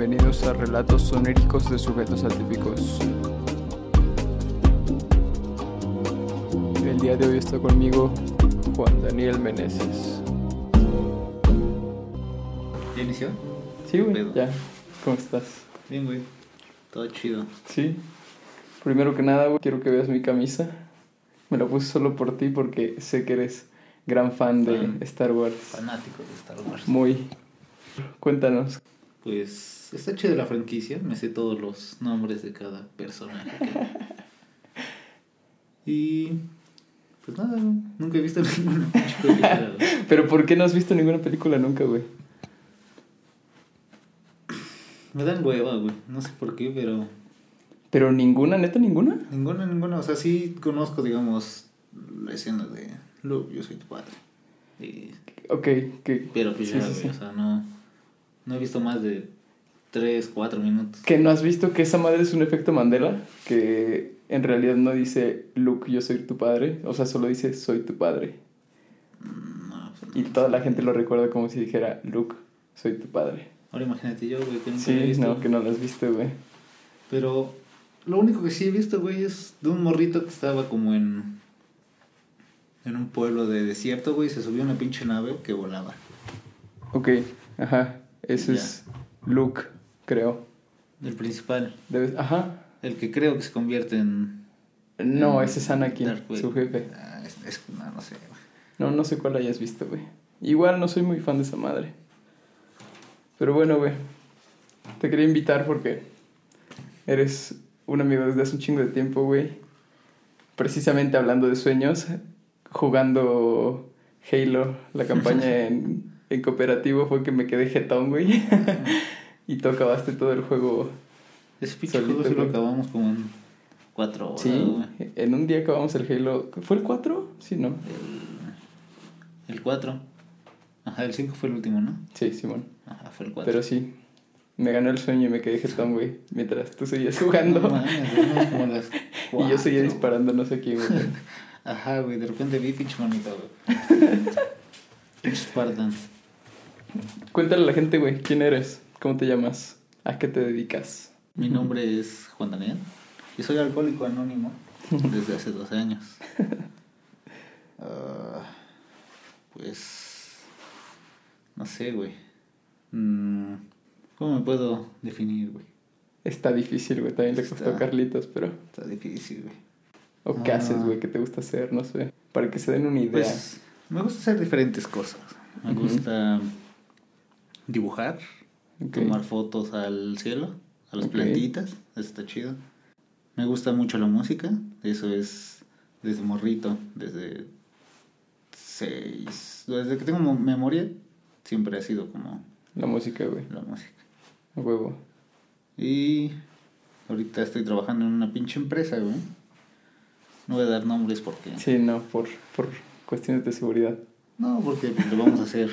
Bienvenidos a Relatos Sonéricos de Sujetos Atípicos. El día de hoy está conmigo Juan Daniel Meneses. ¿Ya inició? Sí, güey, ya. ¿Cómo estás? Bien, güey. Todo chido. Sí. Primero que nada, güey, quiero que veas mi camisa. Me la puse solo por ti porque sé que eres gran fan de. Star Wars. Fanático de Star Wars. Muy. Cuéntanos. Pues está chido la franquicia. Me sé todos los nombres de cada personaje. que- Y. Pues nada, nunca he visto ninguna película. Pero ¿por qué no has visto ninguna película nunca, güey? Me dan hueva, güey. No sé por qué, pero. Pero ninguna, neta, ninguna. Ninguna, ninguna. O sea, sí conozco, digamos, la escena de Luke, yo soy tu padre. Y- Ok, que, Pero pues Sí, ya, sí, güey, sí. o sea, no. No he visto más de 3, 4 minutos. que no has visto que esa madre es un efecto Mandela, que en realidad no dice Luke, yo soy tu padre, o sea, solo dice soy tu padre. No, pues, Y toda la gente lo recuerda como si dijera Luke, soy tu padre. Ahora imagínate yo, güey, que nunca he Sí, visto. no, que no lo has visto, güey. Pero lo único que sí he visto, güey, es de un morrito que estaba como en. En un pueblo de desierto, güey, y se subió a una pinche nave que volaba. Ok, ajá, ese Ya. es Luke, creo. El principal. Debes, ajá. El que creo que se convierte en. No, en ese es Anakin, su jefe. Ah, es, es- no, no sé, güey. No, no sé cuál hayas visto, güey. Igual no soy muy fan de esa madre. Pero bueno, güey. Te quería invitar porque eres un amigo desde hace un chingo de tiempo, güey. Precisamente hablando de sueños, jugando Halo, la campaña en, en cooperativo, fue que me quedé jetón, güey. y tú acabaste todo el juego. Ese pinche Solito, juego sí lo acabamos como en 4 horas, Sí, güey. en un día acabamos el Halo. ¿Fue el 4? Sí, ¿no? El, el 4. Ajá, el 5 fue el último, ¿no? Sí, Simón. Ajá, fue el 4. Pero sí, me ganó el sueño y me quedé jetón, güey. Mientras tú seguías jugando. No mames, güey, como las y yo seguía cuatro. disparando no sé a quién, güey. Ajá, güey, de repente vi pinche manita, güey. Spartan. Cuéntale a la gente, güey, ¿quién eres? ¿Cómo te llamas? ¿A qué te dedicas? Mi nombre es Juan Daniel y soy alcohólico anónimo desde hace 12 años. Ah, pues. No sé, güey. Mm, ¿Cómo me puedo definir, güey? Está difícil, güey. También le costó a Carlitos, pero... Está difícil, güey. ¿O qué Ah. haces, güey? ¿Qué te gusta hacer? No sé. Para que se den una idea. Pues me gusta hacer diferentes cosas. Me gusta dibujar, tomar fotos al cielo, a las plantitas, eso está chido. Me gusta mucho la música, eso es desde morrito, desde seis, desde que tengo mo- memoria, siempre ha sido como La música, güey. la música. A huevo. Y ahorita estoy trabajando en una pinche empresa, güey. No voy a dar nombres porque... Sí, no, por, por cuestiones de seguridad. No, porque le vamos a hacer...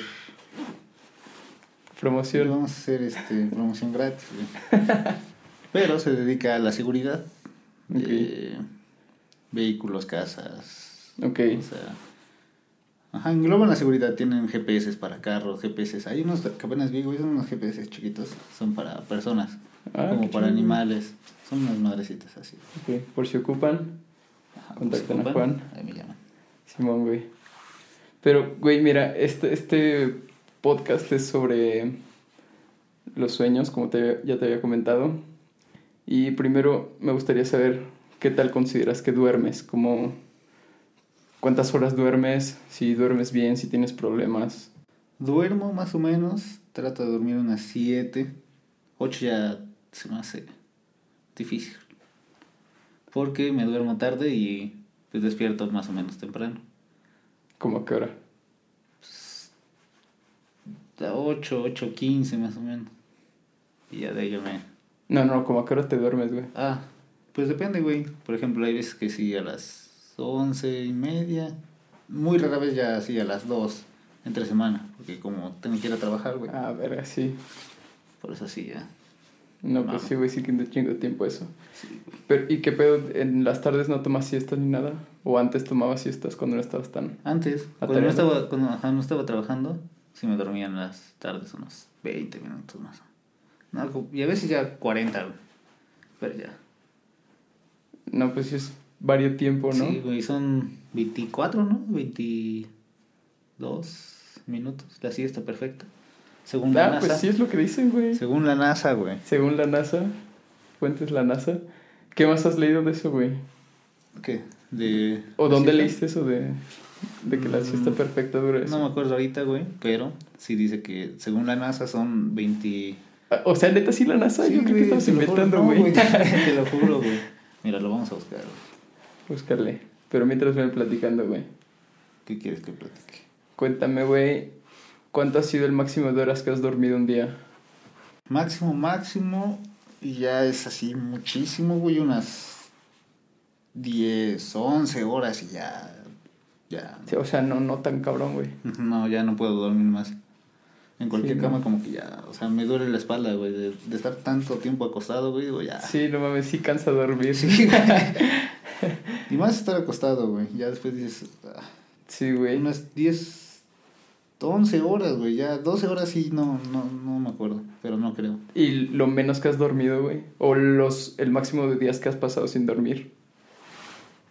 Promoción. vamos a hacer este, promoción gratis, güey. Pero se dedica a la seguridad de vehículos, casas. Ok. O sea, ajá, engloban la seguridad. Tienen GPS para carros, GPS. Hay unos que apenas vi, güey, son unos GPS chiquitos. Son para personas, Ah, como para animales. Son unas madrecitas así. Ok, Por si ocupan, Ajá, Contacten pues, a Juan. Ahí me llaman. Simón, güey. Pero, güey, mira, este, este podcast es sobre los sueños, como te, ya te había comentado. Y primero me gustaría saber qué tal consideras que duermes, como cuántas horas duermes, si duermes bien, si tienes problemas. Duermo más o menos. Trato de dormir unas 7. 8 ya se me hace difícil. Porque me duermo tarde y despierto más o menos temprano. ¿Cómo a qué hora? A 8, 8, 15 más o menos. Y ya de ahí yo me... No, no, como a qué hora te duermes, güey. Ah, pues depende, güey. Por ejemplo, hay veces que sí a las 11 y media. Muy rara vez ya así a las 2 entre semana. Porque como tengo que ir a trabajar, güey. Ah, verga, sí. Por eso sí ya. No, pues sí, güey, sí que de chingo de tiempo eso. Sí, güey. Pero, ¿y qué pedo? ¿En las tardes no tomas siestas ni nada? ¿O antes tomabas siestas cuando no estabas tan...? Antes, cuando no, estaba, cuando ajá, no estaba trabajando, sí me dormía en las tardes unos 20 minutos más. No, y a veces ya 40, güey. Pero ya. No, pues sí es varios tiempo, ¿no? Sí, güey, son 24, ¿no? 22 minutos. La siesta perfecta. Según la Ah, NASA. pues sí es lo que dicen, güey. Según la NASA, güey. Según la NASA, fuentes la NASA. ¿Qué más has leído de eso, güey? ¿Qué? De... ¿O dónde ¿siesta? leíste eso de, de que la siesta Mm, perfecta dura eso? No me acuerdo ahorita, güey, pero sí dice que según la NASA son 20... Ah, O sea, neta, sí la NASA. Sí, Yo creo que juro, inventando, no, güey. te lo juro, güey. Mira, lo vamos a buscar. güey. Búscale. Pero mientras ven platicando, güey. ¿Qué quieres que platique? Cuéntame, güey. ¿Cuánto ha sido el máximo de horas que has dormido un día? Máximo, máximo, y ya es así muchísimo, güey, unas 10, 11 horas y ya... Ya... Sí, o sea, no, no tan cabrón, güey. No, ya no puedo dormir más. En cualquier Sí, cama no. como que ya, o sea, me duele la espalda, güey, de, de estar tanto tiempo acostado, güey, digo, ya. Sí, no mames, sí cansa dormir. Sí, y más estar acostado, güey. Ya después dices, ah, Sí, güey. unas 10, 11 horas, güey. Ya 12 horas sí, no, no, no me acuerdo, pero no creo. ¿Y lo menos que has dormido, güey? ¿O los, el máximo de días que has pasado sin dormir?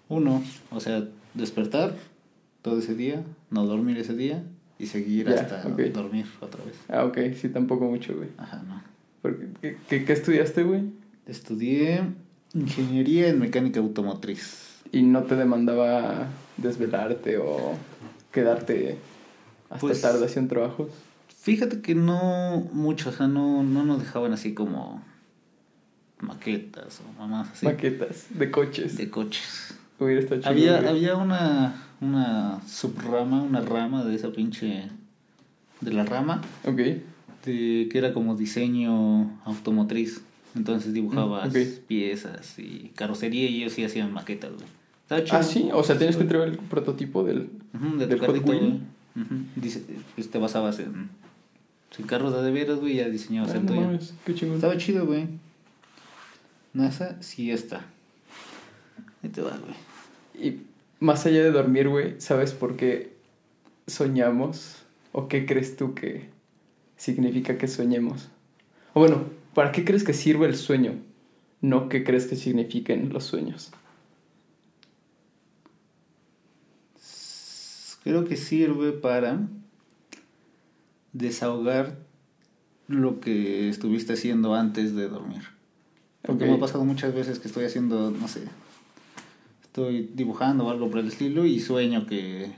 Uno, o sea, despertar todo ese día, no dormir ese día y seguir Ya, hasta dormir otra vez. Ah, ok, sí, tampoco mucho, güey. Ajá, no. Porque, ¿qué, qué, qué estudiaste, güey? Estudié ingeniería en mecánica automotriz. ¿Y no te demandaba desvelarte o quedarte hasta Pues- tarde haciendo trabajos? Fíjate que no mucho, o sea, no, no nos dejaban así como maquetas o mamás así Maquetas de coches. de coches. Hubiera estado chido, Había, había una, una subrama, una rama de esa pinche. de la rama, Ok, de, que era como diseño automotriz. Entonces dibujabas Mm, piezas y carrocería y ellos sí hacían maquetas, güey. Estaba chido. Ah, sí, o sea, tienes que entregar el prototipo del... De del tu Hot carrito, Wheel. güey. Ujú. Dice, pues te basabas en, en carros de veras, güey, ya diseñabas Ah, el no tuyo. mames, qué chingón. Estaba chido, güey. NASA sí está. Ahí te va, güey. Y más allá de dormir, güey, ¿sabes por qué soñamos? ¿O qué crees tú que significa que soñemos? O bueno, ¿para qué crees que sirve el sueño? No qué crees que signifiquen los sueños. Creo que sirve para desahogar lo que estuviste haciendo antes de dormir. Porque me ha pasado muchas veces que estoy haciendo, no sé, estoy dibujando o algo por el estilo y sueño que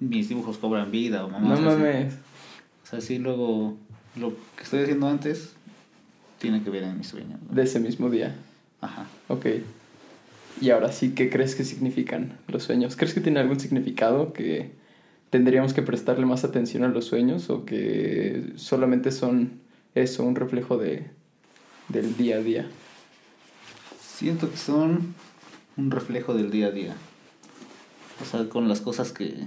mis dibujos cobran vida o No mamás así. mames. O sea, sí, luego lo que estoy haciendo antes tiene que ver en mi sueño. ¿no? De ese mismo día. Ajá. Ok. Y ahora sí, ¿qué crees que significan los sueños? ¿Crees que tiene algún significado que tendríamos que prestarle más atención a los sueños o que solamente son eso, un reflejo de, del día a día? Siento que son un reflejo del día a día. O sea, con las cosas que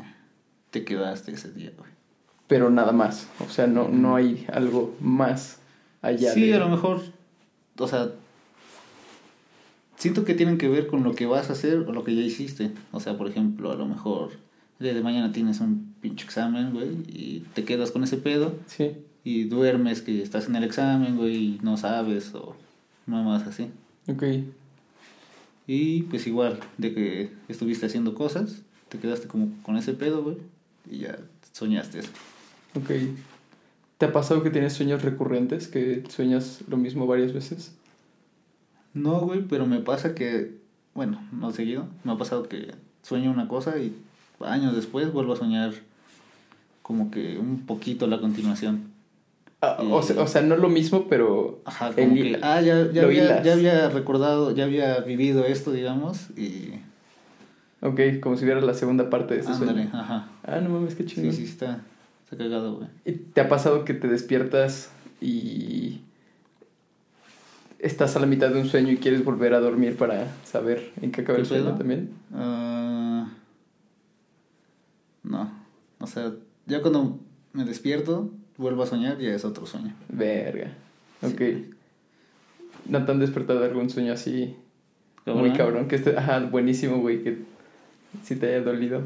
te quedaste ese día, güey. Pero nada más, o sea, no, no hay algo más allá Sí, de... a lo mejor, o sea, siento que tienen que ver con lo que vas a hacer o lo que ya hiciste. O sea, por ejemplo, a lo mejor el día de mañana tienes un pinche examen, güey, y te quedas con ese pedo Sí, y duermes que estás en el examen, güey, y no sabes o nada más así. ok. Y pues igual, de que estuviste haciendo cosas, te quedaste como con ese pedo, güey, y ya soñaste eso. Ok. ¿Te ha pasado que tienes sueños recurrentes, que sueñas lo mismo varias veces? No, güey, pero me pasa que, bueno, no seguido, me ha pasado que sueño una cosa y años después vuelvo a soñar como que un poquito la continuación. Ah, Y- o, sea, o sea, no lo mismo, pero... Ajá, el que, ah, ya, ya, había, ya había recordado, ya había vivido esto, digamos, y... Ok, como si hubiera la segunda parte de ese Ándale, sueño. ajá. Ah, no mames, qué Sí, chingón. sí, está, está cagado, güey. ¿Y ¿Te ha pasado que te despiertas y estás a la mitad de un sueño y quieres volver a dormir para saber en qué acaba ¿Qué el sueño pedo? también? Ah, no, o sea, ya cuando me despierto, vuelvo a soñar, ya es otro sueño. Verga. Ok. Sí. ¿No te han despertado de algún sueño así muy Cabrón. Que esté, ajá, buenísimo, güey, que si te haya dolido.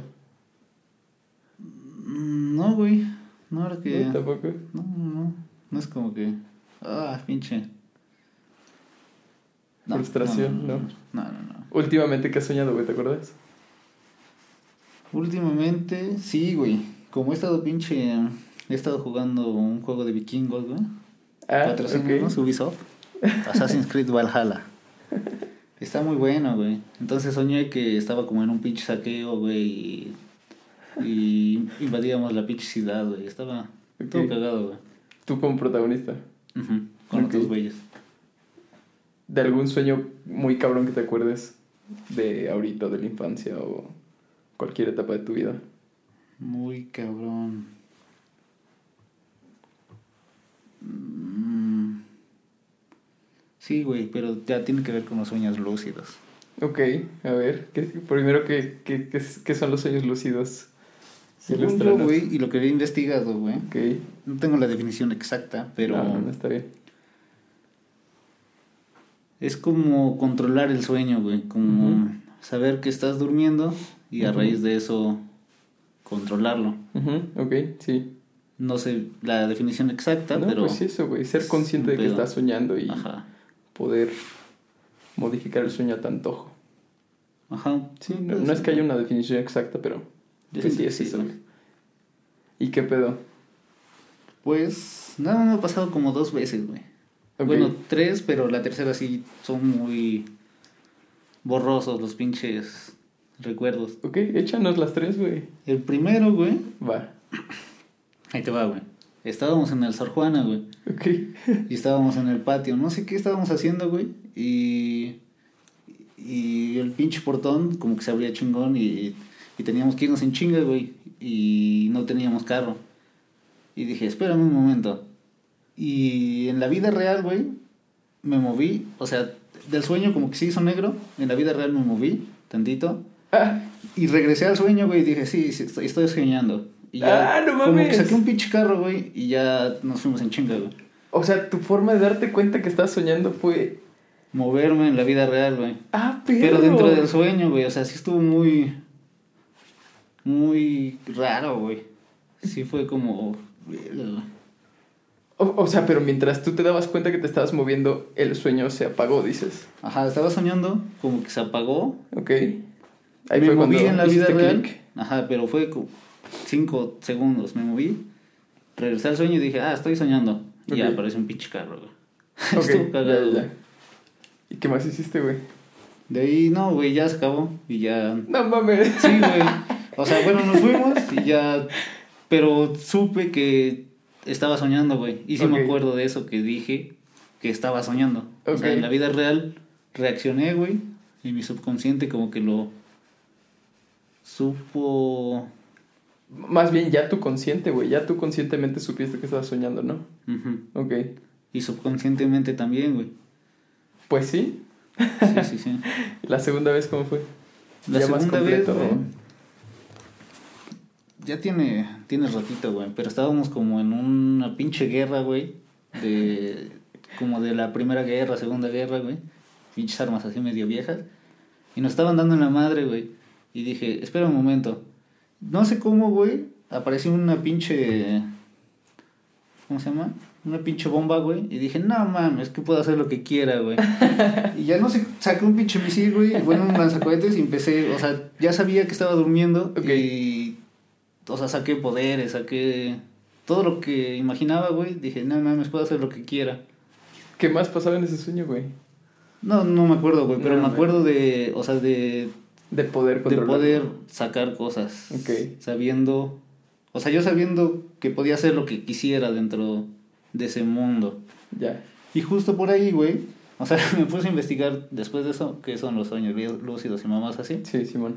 Mm, No, güey. No, ahora que. No, tampoco. No, no, no. No es como que. Ah, pinche. Frustración, ¿no? No, no, no. Últimamente, ¿qué has soñado, güey? ¿Te acuerdas? Últimamente, sí, güey. Como he estado pinche. He estado jugando un juego de vikingos, güey. Ah, Patrocinamos ok. Ubisoft. Assassin's Creed Valhalla. Está muy bueno, güey. Entonces soñé que estaba como en un pinche saqueo, güey. Y, y invadíamos la pinche ciudad, güey. Estaba Ok. todo cagado, güey. Tú como protagonista. Ujú, Con Ok. otros güeyes. ¿De algún sueño muy cabrón que te acuerdes de ahorita, de la infancia o cualquier etapa de tu vida? Muy cabrón. Mm. Sí, güey, pero ya tiene que ver con los sueños lúcidos. Ok, a ver, ¿qué, primero, ¿qué, qué, qué, qué son los sueños lúcidos? Según yo, güey, y lo que había investigado, güey. Ok, No tengo la definición exacta, pero no, no, está bien. es como controlar el sueño, güey. Como saber que estás durmiendo y a raíz de eso controlarlo. Ujú, ok, sí. No sé la definición exacta, No, pero. pues eso, güey, ser consciente de que estás soñando y Ajá. poder modificar el sueño a tu antojo. Ajá. Sí, no, no es que haya una definición exacta, pero Yo pues sí es eso. güey. ¿Y qué pedo? Pues nada me ha pasado como dos veces, güey. Bueno, tres, pero la tercera sí son muy borrosos los pinches recuerdos. Ok, échanos las tres, güey. El primero, güey. Va. Ahí te va, güey. Estábamos en el Sor Juana, güey. Ok. Y estábamos en el patio. No sé qué estábamos haciendo, güey. Y. Y el pinche portón, como que se abría chingón. Y, y teníamos que irnos en chinga, güey. Y no teníamos carro. Y dije, espérame un momento. Y en la vida real, güey, me moví. O sea, del sueño como que se hizo negro. En la vida real me moví tantito. Ah, Y regresé al sueño, güey, y dije, sí, sí, estoy, estoy soñando. Y ya, Ah, no como mames. que saqué un pinche carro, güey, y ya nos fuimos en chinga, güey. o sea, tu forma de darte cuenta que estás soñando fue. Moverme en la vida real, güey. Ah, pero. Pero dentro del sueño, güey, o sea, sí estuvo muy... Muy raro, güey. Sí fue como... O, o sea, pero mientras tú te dabas cuenta que te estabas moviendo, el sueño se apagó, dices. Ajá, estaba soñando, como que se apagó. Ok. Ahí me fue moví cuando en la vida real. Ajá, pero fue como cinco segundos. Me moví, regresé al sueño y dije, ah, estoy soñando. Y ya Ok. apareció un pinche carro, güey. Ok, Estuvo cagado, güey. ¿Y qué más hiciste, güey? De ahí, no, güey, ya se acabó. Y ya. No mames. Sí, güey. O sea, bueno, nos fuimos y ya. Pero supe que estaba soñando, güey. Y sí me acuerdo de eso que dije que estaba soñando. O sea, en la vida real reaccioné, güey. Y mi subconsciente como que lo supo. Más bien ya tu consciente, güey. Ya tú conscientemente supiste que estabas soñando, ¿no? Ujú. Ok. Y subconscientemente también, güey. Pues sí. Sí, sí, sí. ¿La segunda vez cómo fue? La Ya más segunda vez. Ya tiene, tiene ratito, güey. Pero estábamos como en una pinche guerra, güey. De. Como de la primera guerra, segunda guerra, güey. Pinches armas así medio viejas. Y nos estaban dando en la madre, güey. Y dije, espera un momento. No sé cómo, güey. Apareció una pinche. ¿Cómo se llama? Una pinche bomba, güey. Y dije, no mames, que puedo hacer lo que quiera, güey. y ya no sé, saqué un pinche misil, güey. Bueno, un lanzacohetes y empecé. O sea, ya sabía que estaba durmiendo. Ok. Y. O sea, saqué poderes, saqué. Todo lo que imaginaba, güey. Dije, no mames, puedo hacer lo que quiera. ¿Qué más pasaba en ese sueño, güey? No, no me acuerdo, güey. Pero No, me acuerdo de. O sea, de De poder de controlar. poder sacar cosas. Ok. Sabiendo. O sea, yo sabiendo que podía hacer lo que quisiera dentro de ese mundo. Ya. Y justo por ahí, güey. O sea, me puse a investigar después de eso, qué son los sueños lú- lúcidos y mamás así. Sí, Simón.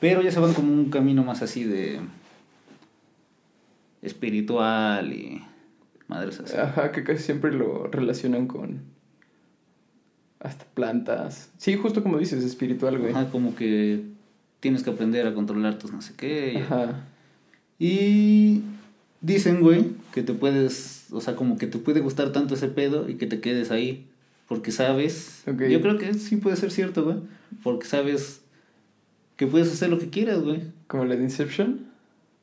Pero ya se van como un camino más así de. espiritual y. madres así. Ajá, que casi siempre lo relacionan con. Hasta plantas. Sí, justo como dices, espiritual, güey. Ajá, como que tienes que aprender a controlar tus no sé qué. y- Ajá. Y dicen, güey, que te puedes, o sea, como que te puede gustar tanto ese pedo y que te quedes ahí. Porque sabes, Ok. yo creo que sí puede ser cierto, güey. Porque sabes que puedes hacer lo que quieras, güey. Como la de Inception.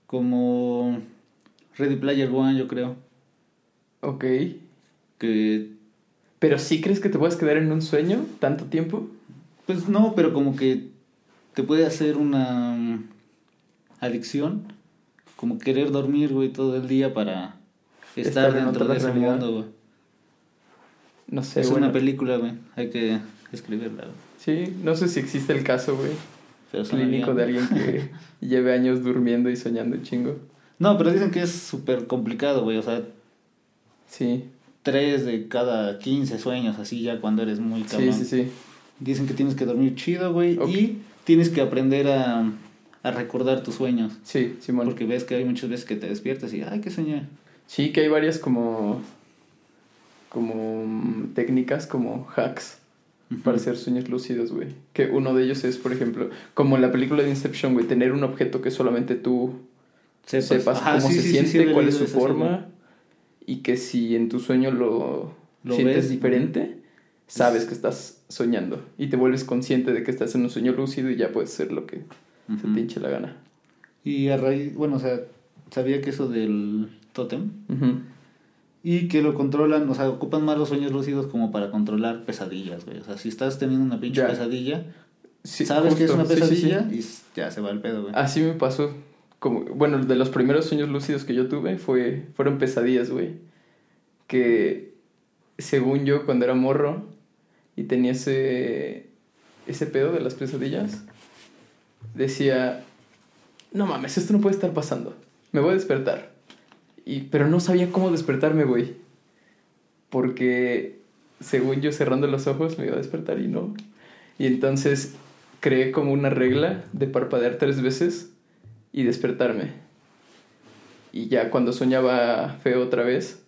Como Ready Player One, yo creo. Ok. Que, Pero sí crees que te puedes quedar en un sueño tanto tiempo? pues no, pero como que te puede hacer una adicción. Como querer dormir, güey, todo el día para estar, Estar en dentro de ese realidad. mundo, güey. No sé, es bueno. una película, güey. Hay que escribirla, güey. Sí, no sé si existe el caso, güey, Pero clínico de alguien que lleve años durmiendo y soñando chingo. No, pero dicen que es súper complicado, güey. O sea, Sí, tres de cada 15 sueños, así ya cuando eres muy sí, cabrón. sí, sí. Dicen que tienes que dormir chido, güey. Y tienes que aprender a, a recordar tus sueños. Sí, Simón. Porque ves que hay muchas veces que te despiertas y, ay, qué soñé. Sí, que hay varias como como mm, técnicas, como hacks para hacer sueños lúcidos, güey. Que uno de ellos es, por ejemplo, como en la película de Inception, güey, tener un objeto que solamente tú Sepas, sepas Ajá, cómo sí, se sí, sí, siente, sí, cuál es su sí, forma. Y que si en tu sueño lo, Lo sientes ves, diferente, sabes que estás soñando y te vuelves consciente de que estás en un sueño lúcido y ya puedes hacer lo que se Ujú. te hinche la gana. Y a raíz, bueno, o sea, sabía que eso del tótem Ujú. y que lo controlan, o sea, ocupan más los sueños lúcidos como para controlar pesadillas, güey. O sea, si estás teniendo una pinche Ya. pesadilla, Sí, sabes que es justo, una sí, sí, sí. pesadilla y ya se va el pedo, güey. Así me pasó. Como, bueno, de los primeros sueños lúcidos que yo tuve fue, fueron pesadillas, güey. Que según yo, cuando era morro y tenía ese, ese pedo de las pesadillas, decía, no mames, esto no puede estar pasando. Me voy a despertar. Y, pero no sabía cómo despertarme, güey. Porque según yo cerrando los ojos me iba a despertar y no. Y entonces creé como una regla de parpadear tres veces y despertarme. Y ya cuando soñaba feo otra vez,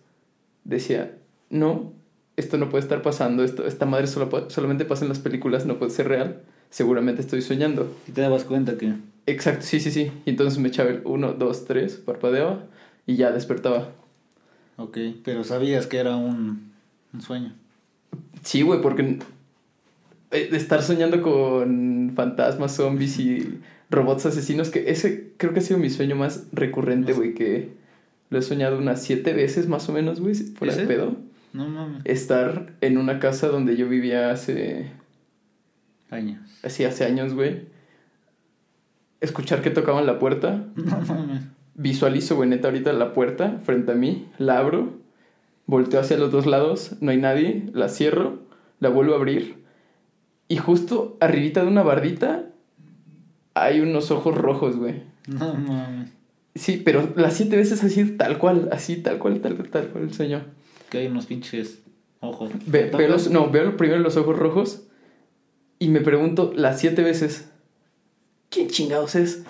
decía, no, esto no puede estar pasando, esto, esta madre solo, solamente pasa en las películas, no puede ser real, seguramente estoy soñando. Y te dabas cuenta que... Exacto, sí, sí, sí. Y entonces me echaba el uno, dos, tres, parpadeaba y ya despertaba. Ok, pero sabías que era un, un sueño. Sí, güey, porque eh, estar soñando con fantasmas, zombies y robots asesinos, que ese creo que ha sido mi sueño más recurrente, güey, que lo he soñado unas siete veces más o menos, güey, de ¿Ese? pedo. No mames. Estar en una casa donde yo vivía hace, Años. así hace años, güey. Escuchar que tocaban la puerta. No mames. Visualizo, güey, neta, ahorita la puerta frente a mí, la abro, volteo hacia los dos lados, no hay nadie, la cierro, la vuelvo a abrir y justo arribita de una bardita hay unos ojos rojos, güey. No mames. Sí, pero las siete veces así, tal cual, así, tal cual, tal, tal cual el sueño. Que hay unos pinches ojos. Ve- ¿Te veo los- no, veo primero los ojos rojos y me pregunto las siete veces, ¿quién chingados es?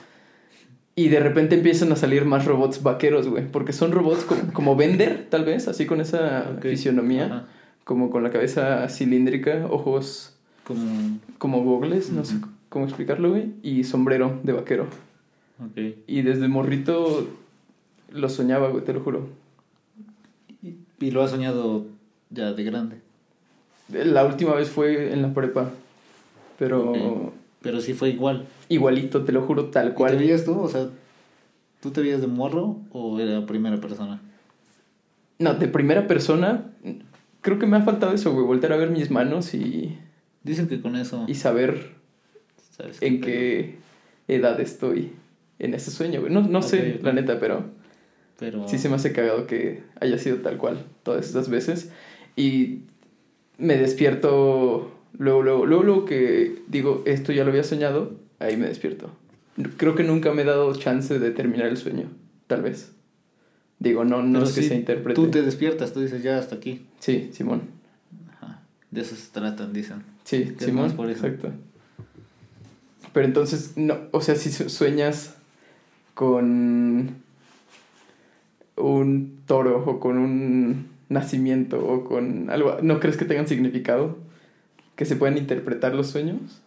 Y de repente empiezan a salir más robots vaqueros, güey, porque son robots como, como Bender, tal vez, así con esa fisionomía, Ajá. como con la cabeza cilíndrica, ojos Como... como gogles, no sé. Cómo explicarlo, güey, y sombrero de vaquero. Ok. Y desde morrito lo soñaba, güey, te lo juro. Y, y lo has soñado ya de grande. La última vez fue en la prepa, pero Ok. Pero sí fue igual. igualito, te lo juro, tal ¿Y te cual. veías tú? O sea, ¿tú te veías de morro o era primera persona? No, de primera persona, creo que me ha faltado eso, güey, volver a ver mis manos y, Dicen que con eso... y saber ¿sabes en qué edad estoy en ese sueño, güey. No, no sé, Ok, ok. la neta, pero Pero... sí se me hace cagado que haya sido tal cual todas esas veces. Y me despierto luego, luego, luego, luego que digo, esto ya lo había soñado, ahí me despierto. Creo que nunca me he dado chance de terminar el sueño, tal vez. Digo, no, no pero es que sí, se interprete. Tú te despiertas, tú dices ya hasta aquí. Sí, Simón. Ajá. De eso se tratan, dicen. Sí, Que Simón, por eso. exacto. Pero entonces, no, o sea, si su- sueñas con un toro o con un nacimiento o con algo, ¿no crees que tengan significado? ¿Que se puedan interpretar los sueños?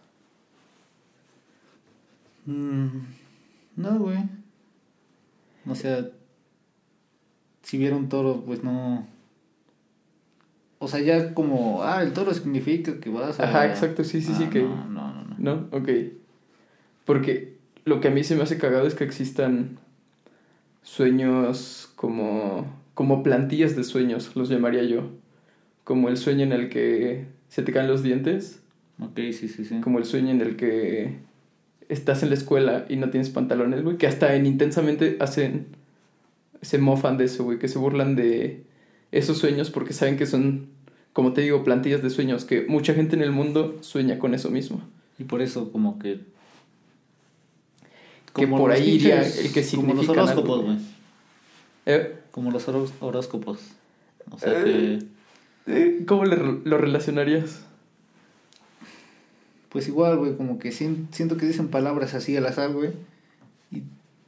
Mm, no, güey. O sea, si viera un toro, pues no. O sea, ya como, ah, el toro significa que vas a. Ajá, exacto, sí, sí, sí, Ah, que... No, no, no. no. ¿No? Ok. Porque lo que a mí se me hace cagado es que existan sueños como, como plantillas de sueños, los llamaría yo. como el sueño en el que se te caen los dientes, Ok, sí, sí, sí. como el sueño en el que estás en la escuela y no tienes pantalones, güey, que hasta en intensamente hacen, se mofan de eso, güey, que se burlan de esos sueños porque saben que son, como te digo, plantillas de sueños, que mucha gente en el mundo sueña con eso mismo. Y por eso como que... Que como por ahí iría el que Como los horóscopos, güey. Eh, Como los horó- horóscopos. O sea Eh. que... eh, ¿Cómo le- lo relacionarías? Pues igual, güey, como que sien- siento que dicen palabras así al azar, güey. Y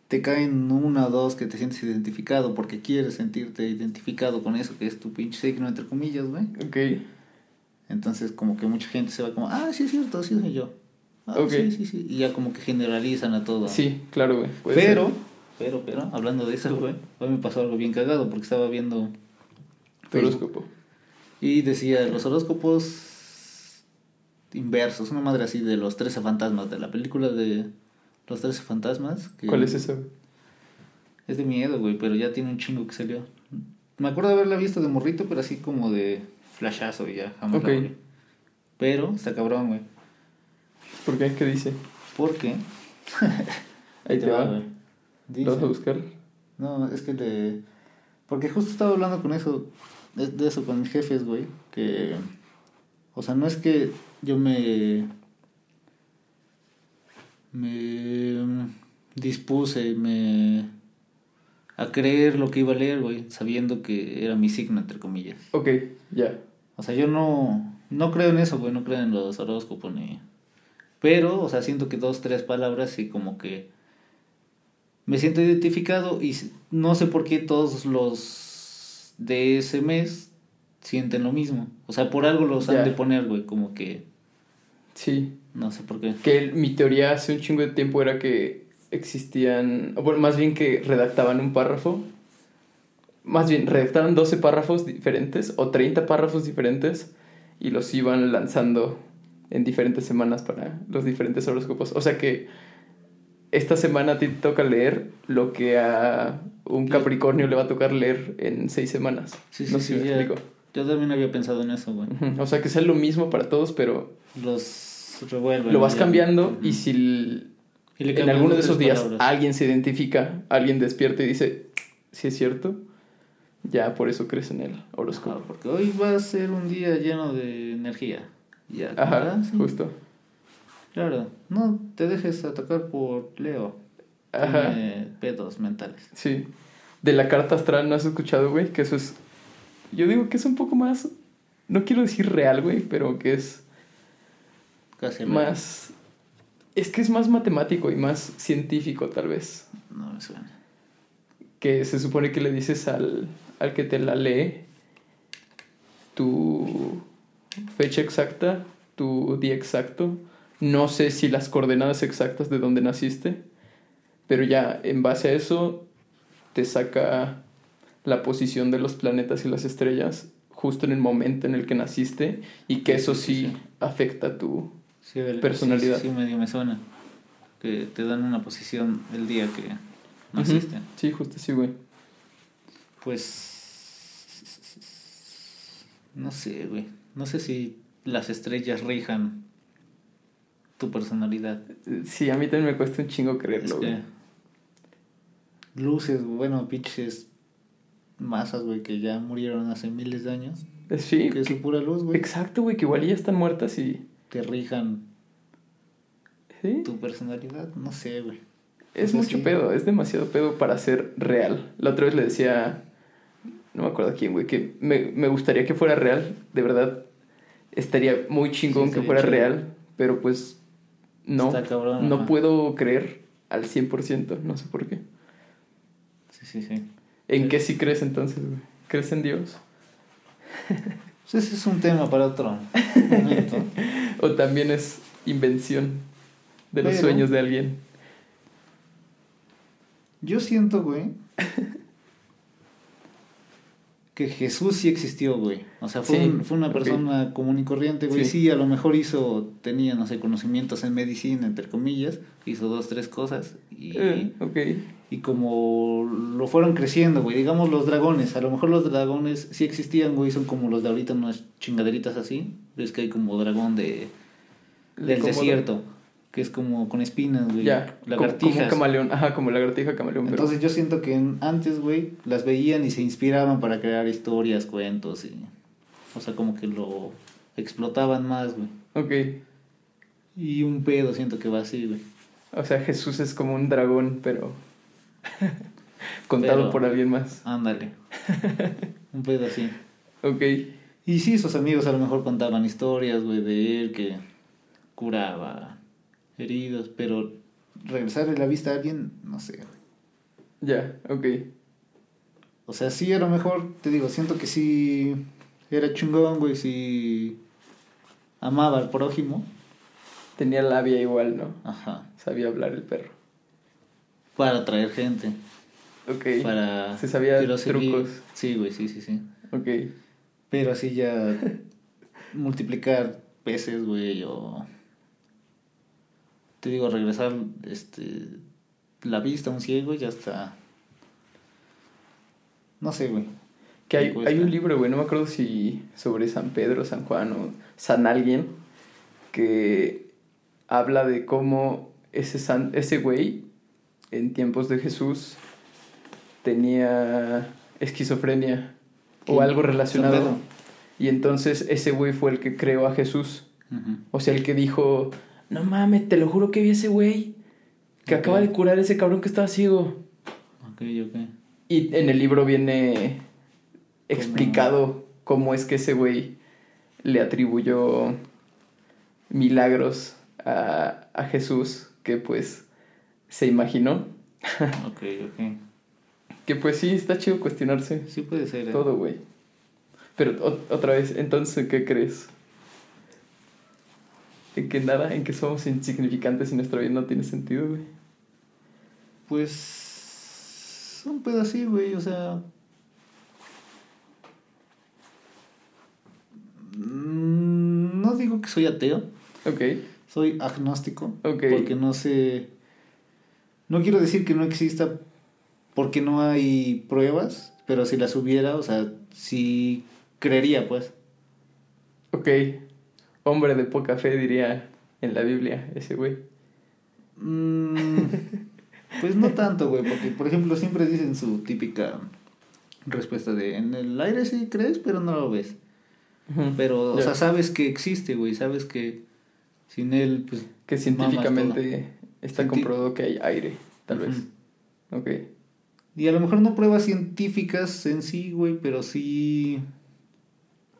te caen una o dos que te sientes identificado porque quieres sentirte identificado con eso que es tu pinche signo, entre comillas, güey. Ok. Entonces como que mucha gente se va como, ah, sí es cierto, sí soy yo. Ah, sí, sí, sí. Y ya como que generalizan a todo. Sí, claro, güey. Pero, ser. pero, pero, hablando de eso, güey, hoy me pasó algo bien cagado porque estaba viendo horóscopo. y decía los horóscopos inversos, una madre así de los 13 fantasmas, de la película de los 13 fantasmas. que ¿Cuál es esa? Es de miedo, güey, pero ya tiene un chingo que salió. Me acuerdo de haberla visto de morrito, pero así como de flashazo y ya, jamás Ok. la volví. Pero está cabrón, güey. ¿Por qué? ¿Qué dice? Porque... Ahí te va. güey. Dice- ¿Lo vas a buscar? No, es que le... Porque justo estaba hablando con eso, de, eso con mis jefes, güey, que... O sea, no es que yo me... Me dispuse, me... A creer lo que iba a leer, güey, sabiendo que era mi signo, entre comillas. Ok, ya. O sea, yo no, no creo en eso, güey, no creo en los horóscopos ni... Pero, o sea, siento que dos, tres palabras y como que me siento identificado y no sé por qué todos los de ese mes sienten lo mismo. O sea, por algo los han de poner, güey, como que Sí. no sé por qué. Que el- mi teoría hace un chingo de tiempo era que existían, o bueno, más bien que redactaban un párrafo. Más bien, redactaban 12 párrafos diferentes o 30 párrafos diferentes y los iban lanzando en diferentes semanas para los diferentes horóscopos. O sea que esta semana a ti te toca leer lo que a un. Capricornio le va a tocar leer en seis semanas. Sí, sí, no sé sí, si me ya- explico. Yo también había pensado en eso, güey. O sea que sea lo mismo para todos, pero Los revuelven. lo vas ya. cambiando Ujú. y si Y en alguno de esos días palabras. alguien se identifica, alguien despierta y dice, si es cierto, ya por eso crees en el Ajá, horóscopo. porque hoy va a ser un día lleno de energía. Ya, Ajá, sí. justo. Claro, no te dejes atacar por Leo. Ajá, Tiene pedos mentales. sí. De la carta astral, ¿no has escuchado, güey? Que eso es... Yo digo que es un poco más... No quiero decir real, güey, pero que es Casi más... Es que es más matemático y más científico, tal vez. No me suena. que se supone que le dices al, al que te la lee tu fecha exacta, tu día exacto. No sé si las coordenadas exactas de donde naciste, pero ya en base a eso te saca la posición de los planetas y las estrellas justo en el momento en el que naciste y que eso Sí, afecta tu... Sí, el- Personalidad. Sí, sí, medio me suena. Que te dan una posición el día que naciste. Sí, justo sí, güey. Pues. No sé, güey. No sé si las estrellas rijan tu personalidad. Sí, a mí también me cuesta un chingo Es creerlo, güey. que. Luces, bueno, pinches masas, güey, que ya murieron hace miles de años. Sí, Que es su pura luz, güey. Exacto, güey, que igual ya están muertas y... Te rijan Sí, tu personalidad. No sé, güey. es o sea, mucho sí. pedo, es demasiado pedo para ser real. La otra vez le decía, no me acuerdo quién, güey, que me, me gustaría que fuera real, de verdad. Estaría muy chingón Sí, que fuera chido. real, pero pues no, cabrón, no ajá. puedo creer al 100%, no sé por qué. Sí, sí, sí. ¿En Sí. qué sí crees entonces, güey? ¿Crees en Dios? Pues ese es un tema para otro momento. ¿O también es invención de los Pero- sueños de alguien? Yo siento, güey, que Jesús sí existió, güey. O sea, fue, Sí, un- fue una persona común y corriente, güey. Sí. Sí. a lo mejor hizo, tenía, no sé, conocimientos en medicina, entre comillas. Hizo dos, tres cosas. Y, Eh, ok. y como lo fueron creciendo, güey. Digamos los dragones. A lo mejor los dragones sí existían, güey. Son como los de ahorita, unas chingaderitas así. Ves que hay como dragón de, del desierto. Que es como con espinas, güey. Ya, como, como Lagartijas. un camaleón. Ajá, como lagartija camaleón. pero- Entonces yo siento que antes, güey, las veían y se inspiraban para crear historias, cuentos y... O sea, como que lo explotaban más, güey. Ok. Y un pedo siento que va así, güey. O sea, Jesús es como un dragón, pero. contado Pero- por alguien más. Ándale. un pedo así. Ok. Y sí, sus amigos a lo mejor contaban historias, güey, de él que curaba heridos, pero regresarle la vista a alguien, no sé. Ya, ok. O sea, sí, a lo mejor, te digo, siento que sí era chingón, güey, sí amaba al prójimo. Tenía labia igual, ¿no? Ajá. Sabía hablar el perro. Para atraer gente. Ok. Para. Se sabía quiero seguir- trucos. Sí, güey, sí, sí, sí. Ok. Pero así ya. multiplicar peces, güey, o. Te digo, regresar este la vista a un ciego, ya está. No sé, güey. Que hay, hay un libro, güey, no me acuerdo si sobre San Pedro, San Juan o San alguien, que habla de cómo ese, san, ese güey, en tiempos de Jesús, tenía esquizofrenia o algo relacionado. Y entonces ese güey fue el que creó a Jesús. O sea, el que dijo, no mames, te lo juro que vi ese güey que acaba de curar a ese cabrón que estaba ciego. Ok, ok. Y en el libro viene explicado cómo es que ese güey le atribuyó milagros a, a Jesús que pues se imaginó. Ok, ok. Que pues sí, está chido cuestionarse Sí puede ser. ¿eh? todo, güey. Pero ot- otra vez, entonces, ¿en qué crees? ¿En que nada? ¿En que somos insignificantes y nuestra vida no tiene sentido, güey? Pues. Un pedo así, güey, o sea. mm, No digo que soy ateo, Ok, soy agnóstico. Ok. Porque no sé. No quiero decir que no exista porque no hay pruebas, pero si las hubiera, o sea, sí creería, pues. ok. Hombre de poca fe diría en la Biblia ese güey. Mm, pues no tanto, güey, porque por ejemplo siempre dicen su típica respuesta de en el aire sí crees, pero no lo ves. Pero, o sea, sabes que existe, güey, sabes que sin él, pues... Que científicamente está comprobado que hay aire, tal vez. Ok. Y a lo mejor no pruebas científicas en sí, güey, pero sí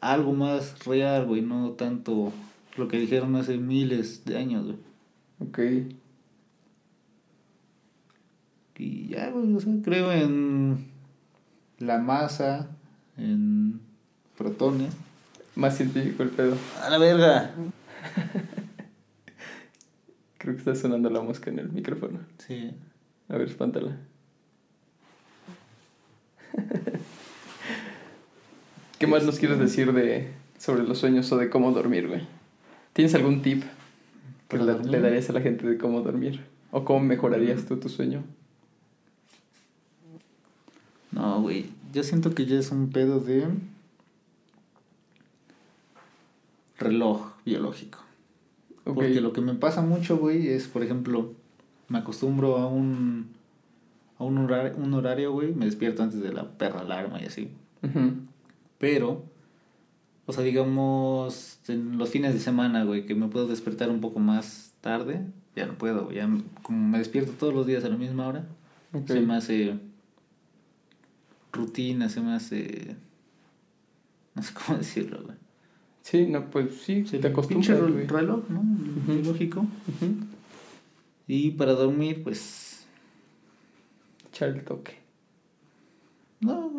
algo más real, güey, no tanto lo que dijeron hace miles de años, güey. Ok. Y ya, güey, o sea, creo en la masa, en protones. Más científico el pedo. A la verga. Creo que está sonando la mosca en el micrófono. Sí. A ver, espántala. ¿Qué más nos quieres decir de sobre los sueños o de cómo dormir, güey? ¿Tienes algún tip que ¿Para le, darías a la gente de cómo dormir? ¿O cómo mejorarías tú tu sueño? No, güey. Yo siento que ya es un pedo de reloj biológico. Porque lo que me pasa mucho, güey, es, por ejemplo, me acostumbro a un a un horario, un horario, güey, me despierto antes de la perra alarma y así. Ujú. Pero, o sea, digamos, en los fines de semana, güey, que me puedo despertar un poco más tarde, ya no puedo. Ya, como me despierto todos los días a la misma hora, Ok. se me hace rutina, se me hace... No sé cómo decirlo, güey. Sí, no, pues sí, Se te güey. re- reloj, ¿no? Biológico. Ujú. Y para dormir, pues... Echar el toque. No.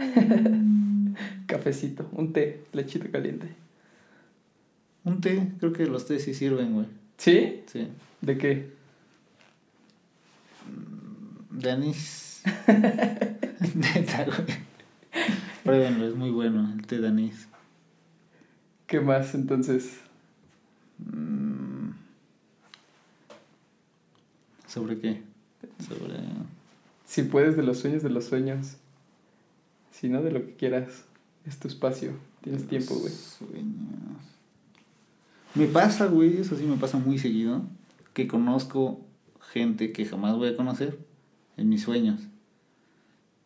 Cafecito, un té, lechito caliente. Un té, creo que los tés sí sirven, güey. ¿Sí? Sí. ¿De qué? De anís. Neta, güey. Pruébenlo, es muy bueno el té de anís. ¿Qué más entonces? Mm. ¿Sobre qué? Sobre... Si puedes, de los sueños, de los sueños. Si no, de lo que quieras. Es tu espacio. Tienes tiempo, güey. Sueños. Me pasa, güey, eso sí me pasa muy seguido, que conozco gente que jamás voy a conocer en mis sueños.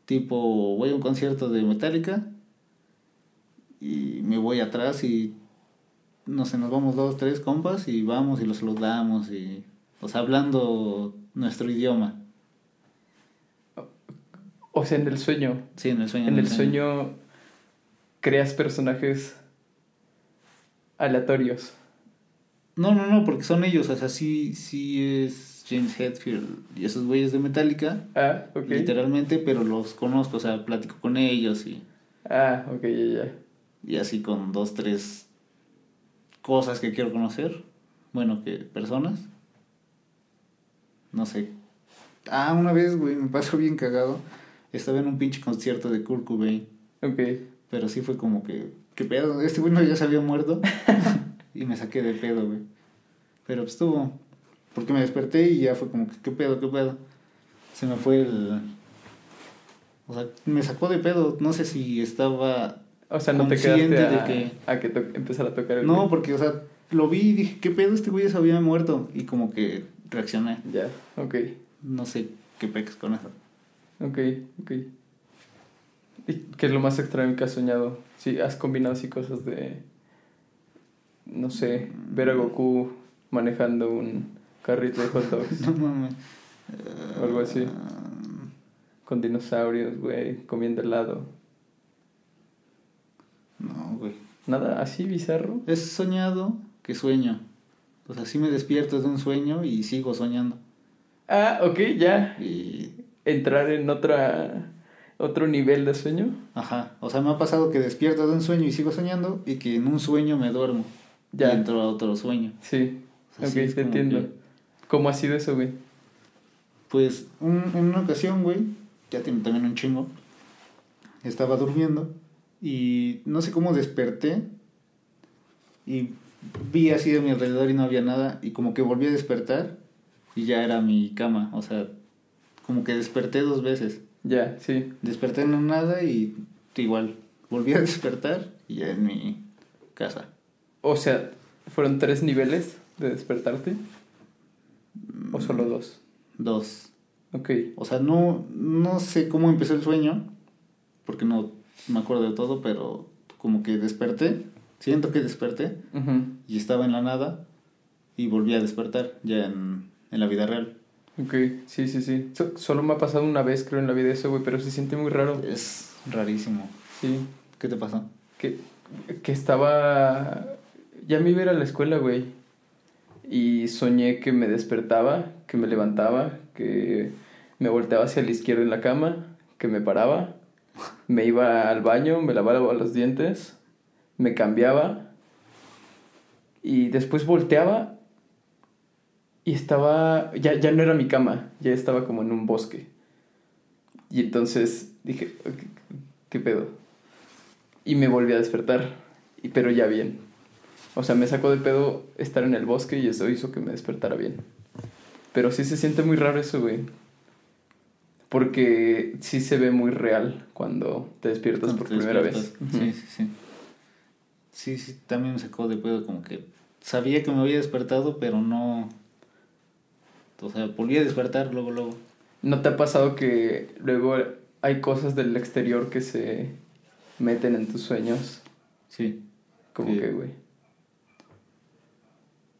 Tipo, voy a un concierto de Metallica y me voy atrás y no sé, nos vamos dos, tres compas y vamos y los saludamos y, o sea, hablando nuestro idioma. O sea, en el sueño. Sí, en el sueño. En el sueño creas personajes aleatorios. No, no, no, porque son ellos, o sea, sí, sí es James Hetfield y esos güeyes de Metallica. Ah, ok. Literalmente, pero los conozco, o sea, platico con ellos y, Ah, ok, ya, ya. y así con dos, tres cosas que quiero conocer. Bueno, que personas. No sé. Ah, una vez, güey, me pasó bien cagado. Estaba en un pinche concierto de Kurt Cobain, Ok. Pero sí fue como que, ¿qué pedo? Este güey no ya se había muerto. y me saqué de pedo, güey. Pero pues estuvo. Porque me desperté y ya fue como que, ¿qué pedo? ¿Qué pedo? Se me fue el. O sea, me sacó de pedo. No sé si estaba. O sea, no te quedaste de a que- a que to- empezara a tocar el No, güey. porque, o sea, lo vi y dije, ¿qué pedo? Este güey ya se había muerto. Y como que reaccioné. Ya, ok. No sé qué pex con eso. Ok, ok. ¿Y qué es lo más extraño que has soñado? Sí, has combinado así cosas de. No sé, ver a Goku manejando un carrito de hot dogs No mames. o algo así. Ah, Con dinosaurios, güey, comiendo helado. No, güey. Nada así bizarro. Es soñado que sueño. O sea, sí me despierto de un sueño y sigo soñando. Ah, ok, ya. Y. Entrar en otra. Otro nivel de sueño. Ajá. O sea, me ha pasado que despierto de un sueño y sigo soñando y que en un sueño me duermo. Ya. Y entro a otro sueño. Sí. O sea, ok, sí te entiendo. que- ¿Cómo ha sido eso, güey? Pues un- en una ocasión, güey, ya tiene también un chingo, estaba durmiendo y no sé cómo desperté y vi así de mi alrededor y no había nada y como que volví a despertar y ya era mi cama, o sea, como que desperté dos veces. Ya, sí. Desperté en la nada y igual, volví a despertar y ya en mi casa. O sea, ¿fueron tres niveles de despertarte? ¿O solo dos? Dos. Ok. O sea, no, no sé cómo empezó el sueño, porque no me acuerdo de todo, pero como que desperté, siento que desperté y estaba en la nada y volví a despertar ya en, en la vida real. Ok, sí, sí, sí. So- solo me ha pasado una vez, creo, en la vida eso, güey, pero se siente muy raro. Es rarísimo. Sí. ¿Qué te pasó? Que, que estaba... Ya me iba a ir a la escuela, güey. Y soñé que me despertaba, que me levantaba, que me volteaba hacia la izquierda en la cama, que me paraba, me iba al baño, me lavaba los dientes, me cambiaba y después volteaba y estaba... Ya, ya no era mi cama, ya estaba como en un bosque. Y entonces dije, "¿Qué- ¿qué pedo? Y me volví a despertar, y, pero ya bien. O sea, me sacó de pedo estar en el bosque y eso hizo que me despertara bien. Pero sí se siente muy raro eso, güey. Porque sí se ve muy real cuando te despiertas Cuando por te primera despiertas. vez. Sí, sí, sí. Sí, sí, también me sacó de pedo como que sabía que me había despertado, pero no... O sea, volví a despertar luego, luego. ¿No te ha pasado que luego hay cosas del exterior que se meten en tus sueños? Sí. Como Sí. que, güey.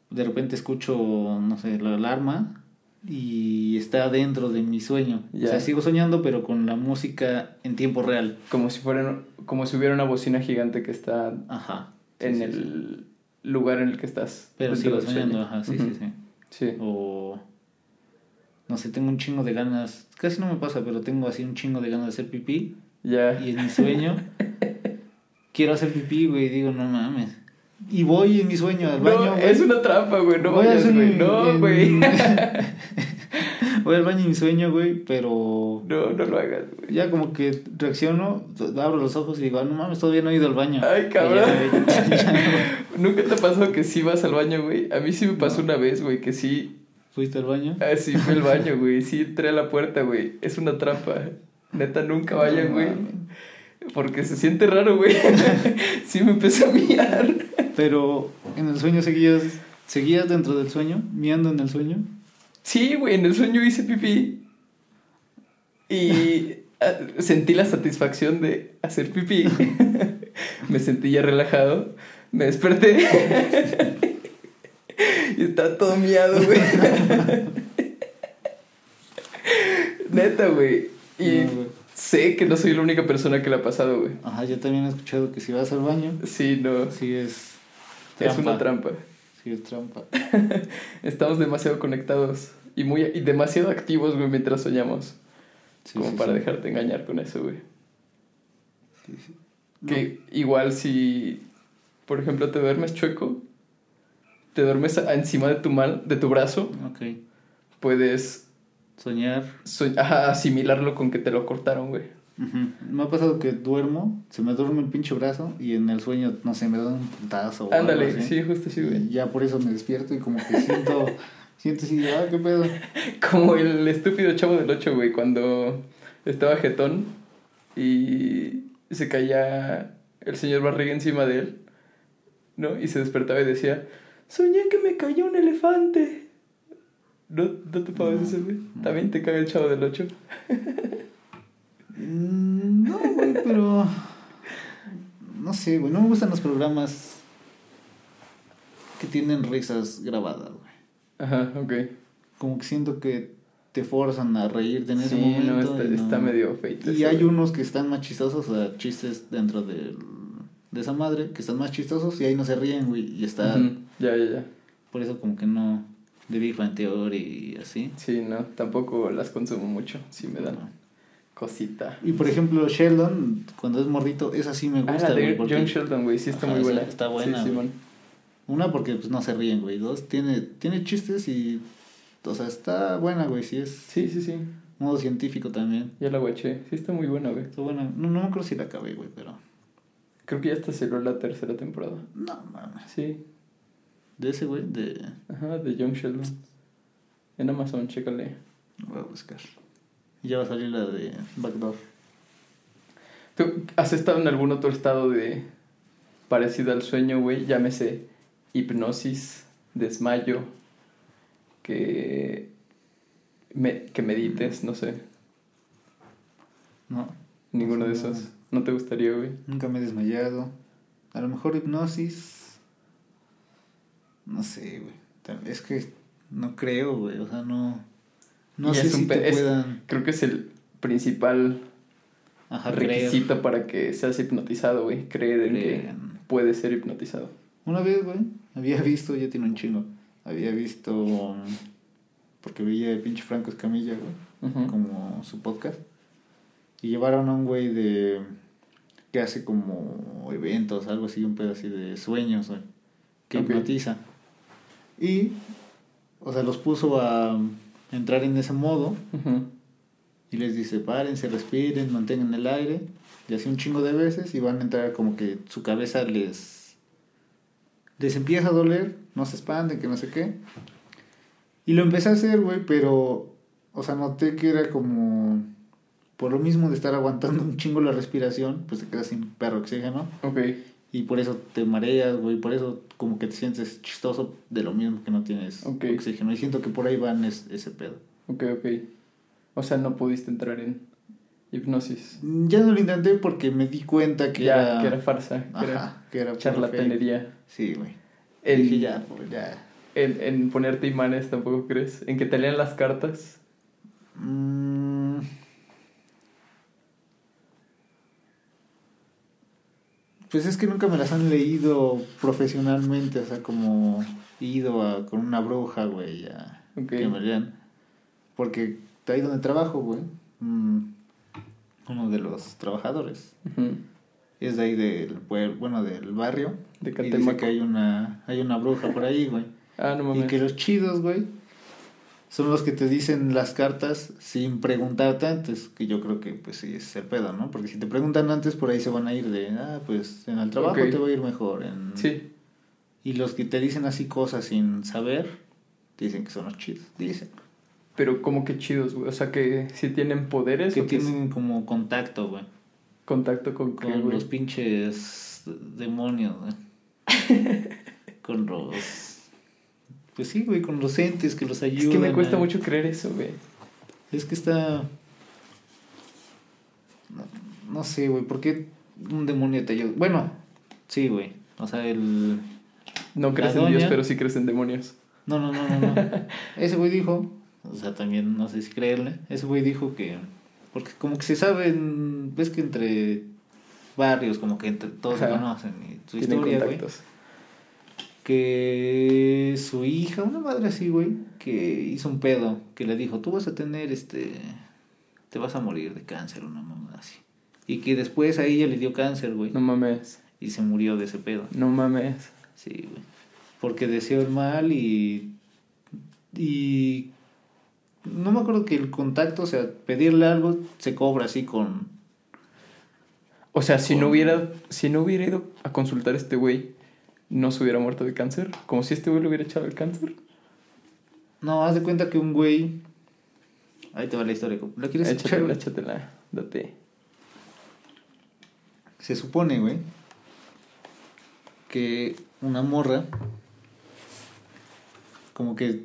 de repente escucho, no sé, la alarma y está dentro de mi sueño. Ya. O sea, sigo soñando, pero con la música en tiempo real. Como si fueran, como si hubiera una bocina gigante que está Ajá. Sí, en sí, el sí. lugar en el que estás. Pero sigo soñando, sueño. ajá, sí, sí, sí. Sí. O. No sé, tengo un chingo de ganas. Casi no me pasa, pero tengo así un chingo de ganas de hacer pipí. Ya. Y en mi sueño. quiero hacer pipí, güey. y Digo, no mames. Y voy en mi sueño al baño. No, güey. es una trampa, güey. No Voy a vayas, hacer güey. No, en- güey. voy al baño en mi sueño, güey, pero No, no lo hagas, güey. ya como que reacciono, abro los ojos y digo, "Ah, no mames, todavía no he ido al baño. Ay, cabrón. ya, ya, ya, ¿Nunca te ha pasado que sí vas al baño, güey? A mí sí me pasó una vez, güey, que sí. ¿Fuiste al baño? Ah, sí, fui al baño, güey. Sí entré a la puerta, güey. Es una trampa. Neta, nunca vayan, güey. Porque se siente raro, güey. sí me empecé a miar. Pero en el sueño seguías, seguías dentro del sueño, miando en el sueño. Sí, güey, en el sueño hice pipí. Y ah, sentí la satisfacción de hacer pipí. me sentí ya relajado. Me desperté. Y estaba todo miado, güey. Neta, güey. Y No, sé que no soy la única persona que le ha pasado, güey. Ajá, yo también he escuchado que si vas al baño, Sí, no. sí es Es una trampa. Sí es trampa. Estamos demasiado conectados y muy y demasiado activos, güey, mientras soñamos. Sí, como sí, para sí. dejarte engañar con eso, güey. Sí, sí. Que igual si, por ejemplo, te duermes chueco, te duermes encima de tu mal, de tu brazo, No, Ok. puedes Soñar. so- ajá, asimilarlo con que te lo cortaron, güey. Me ha pasado que duermo, se me duerme el pinche brazo y en el sueño, no sé, me da un puntazo Ándale, sí, justo así, Y güey. ya por eso me despierto y como que siento, siento así, ah, qué pedo. Como el estúpido chavo del 8, güey, cuando estaba jetón y se caía el señor Barriga encima de él, ¿no? Y se despertaba y decía, soñé que me cayó un elefante. ¿No, no te pagas eso, güey? También te caga el chavo del 8. Mm, No, güey, pero. No sé, güey. No me gustan los programas que tienen risas grabadas, güey. Ajá, ok. Como que siento que te forzan a reírte en ese momento. no, está, y no- está medio feito. Y ese, hay unos que están más chistosos, o sea, chistes dentro del, de esa madre, que están más chistosos y ahí no se ríen, güey. Y está. Ujú, Ya, ya, ya. Por eso, como que no. De Big Bang Theory y así. Sí, no, tampoco las consumo mucho. Sí me dan No. cosita. Y por ejemplo, Sheldon, cuando es mordito, esa sí me Ah, gusta, la de güey. porque- John Sheldon, güey, sí está Ajá, muy buena. está buena, Sí. Una, porque pues no se ríen, güey. Dos, tiene, tiene chistes y. O sea, está buena, güey. Sí, es Sí, sí, sí. modo científico también. Ya la guaché. Sí está muy buena, güey. Está buena. No, no me acuerdo si la acabé, güey, pero. Creo que ya está cerró la tercera temporada. No, mames. Sí. De ese, güey, de. Ajá, de Young Sheldon. En Amazon, chécale. Voy a buscar. Ya va a salir la de Backdoor. ¿Tú has estado en algún otro estado de parecido al sueño, güey? Llámese hipnosis, desmayo, que, me, que medites, no sé. No. Ninguno de esos. ¿No te gustaría, güey? Nunca me he desmayado. A lo mejor hipnosis. No sé, güey. Es que no creo, güey. O sea, no. No Y sé es un si te puedan. Creo que es el principal Ajá, creer. requisito para que seas hipnotizado, güey. Creer en que puedes ser hipnotizado. Una vez, güey, había visto, ya tiene un chingo, había visto, porque veía el pinche Franco Escamilla, güey, como su podcast, y llevaron a un güey de, que hace como eventos, algo así, un pedo así de sueños, güey, que hipnotiza. Y, o sea, los puso a entrar en ese modo, y les dice, párense, respiren, mantengan el aire, y así un chingo de veces, y van a entrar como que su cabeza les les empieza a doler, no se espanten, que no sé qué. Y lo empecé a hacer, güey, pero, o sea, noté que era como, por lo mismo de estar aguantando un chingo la respiración, pues te quedas sin perro oxígeno. Ok. Y por eso te mareas, güey, por eso como que te sientes chistoso de lo mismo que no tienes Ok. oxígeno. Y siento que por ahí van es- ese pedo. Ok, ok. O sea, no pudiste entrar en hipnosis. Ya no lo intenté porque me di cuenta que ya, era... que era farsa, que era Ajá, que era charlatanería. fake. Sí, güey. En, Dije, ya, pues, ya. en, en ponerte imanes tampoco crees. En que te lean las cartas. Mm. Pues es que nunca me las han leído profesionalmente, o sea, como ido a, con una bruja, güey, a que me lean. Porque ahí donde trabajo, güey, mm, uno de los trabajadores es de ahí del pueblo, bueno, del barrio. De y dice Catemaco. que hay una, hay una bruja por ahí, güey. Ah, no Y mames. que los chidos, güey, son los que te dicen las cartas sin preguntarte antes, que yo creo que pues sí es el pedo, ¿no? Porque si te preguntan antes, por ahí se van a ir de, ah, pues en el trabajo te va a ir mejor. En... Sí. Y los que te dicen así cosas sin saber, dicen que son los chidos. Dicen. Pero como que chidos, güey. O sea, que si tienen poderes Que o que tienen como contacto, güey. contacto con, qué, Con güey. los pinches demonios, güey. con los... Pues sí, güey, con los entes que los ayudan. Es que me cuesta a- mucho creer eso, güey. Es que está... No, no sé, güey, ¿por qué un demonio te ayuda? Bueno, sí, güey. O sea, el... No crees en Dios, pero sí crees en demonios. No, no, no, no, no. Ese güey dijo, o sea, también no sé si creerle, ese güey dijo que, porque como que se saben, ves que entre barrios, como que entre todos se conocen y su Tienen historia, güey. Que su hija, una madre así, güey, que hizo un pedo, que le dijo, tú vas a tener este, te vas a morir de cáncer, una mamá así. Y que después a ella le dio cáncer, güey, No mames. y se murió de ese pedo. No mames. Sí, güey. Porque deseó el mal y. Y. No me acuerdo que el contacto, o sea, pedirle algo se cobra así con. O sea, si no hubiera, si no hubiera ido a consultar a este güey, no se hubiera muerto de cáncer. Como si este güey le hubiera echado el cáncer. No, haz de cuenta que un güey. Ahí te va la historia. ¿La quieres? Échatela, échatela. Date. Se supone, güey, que una morra. Como que.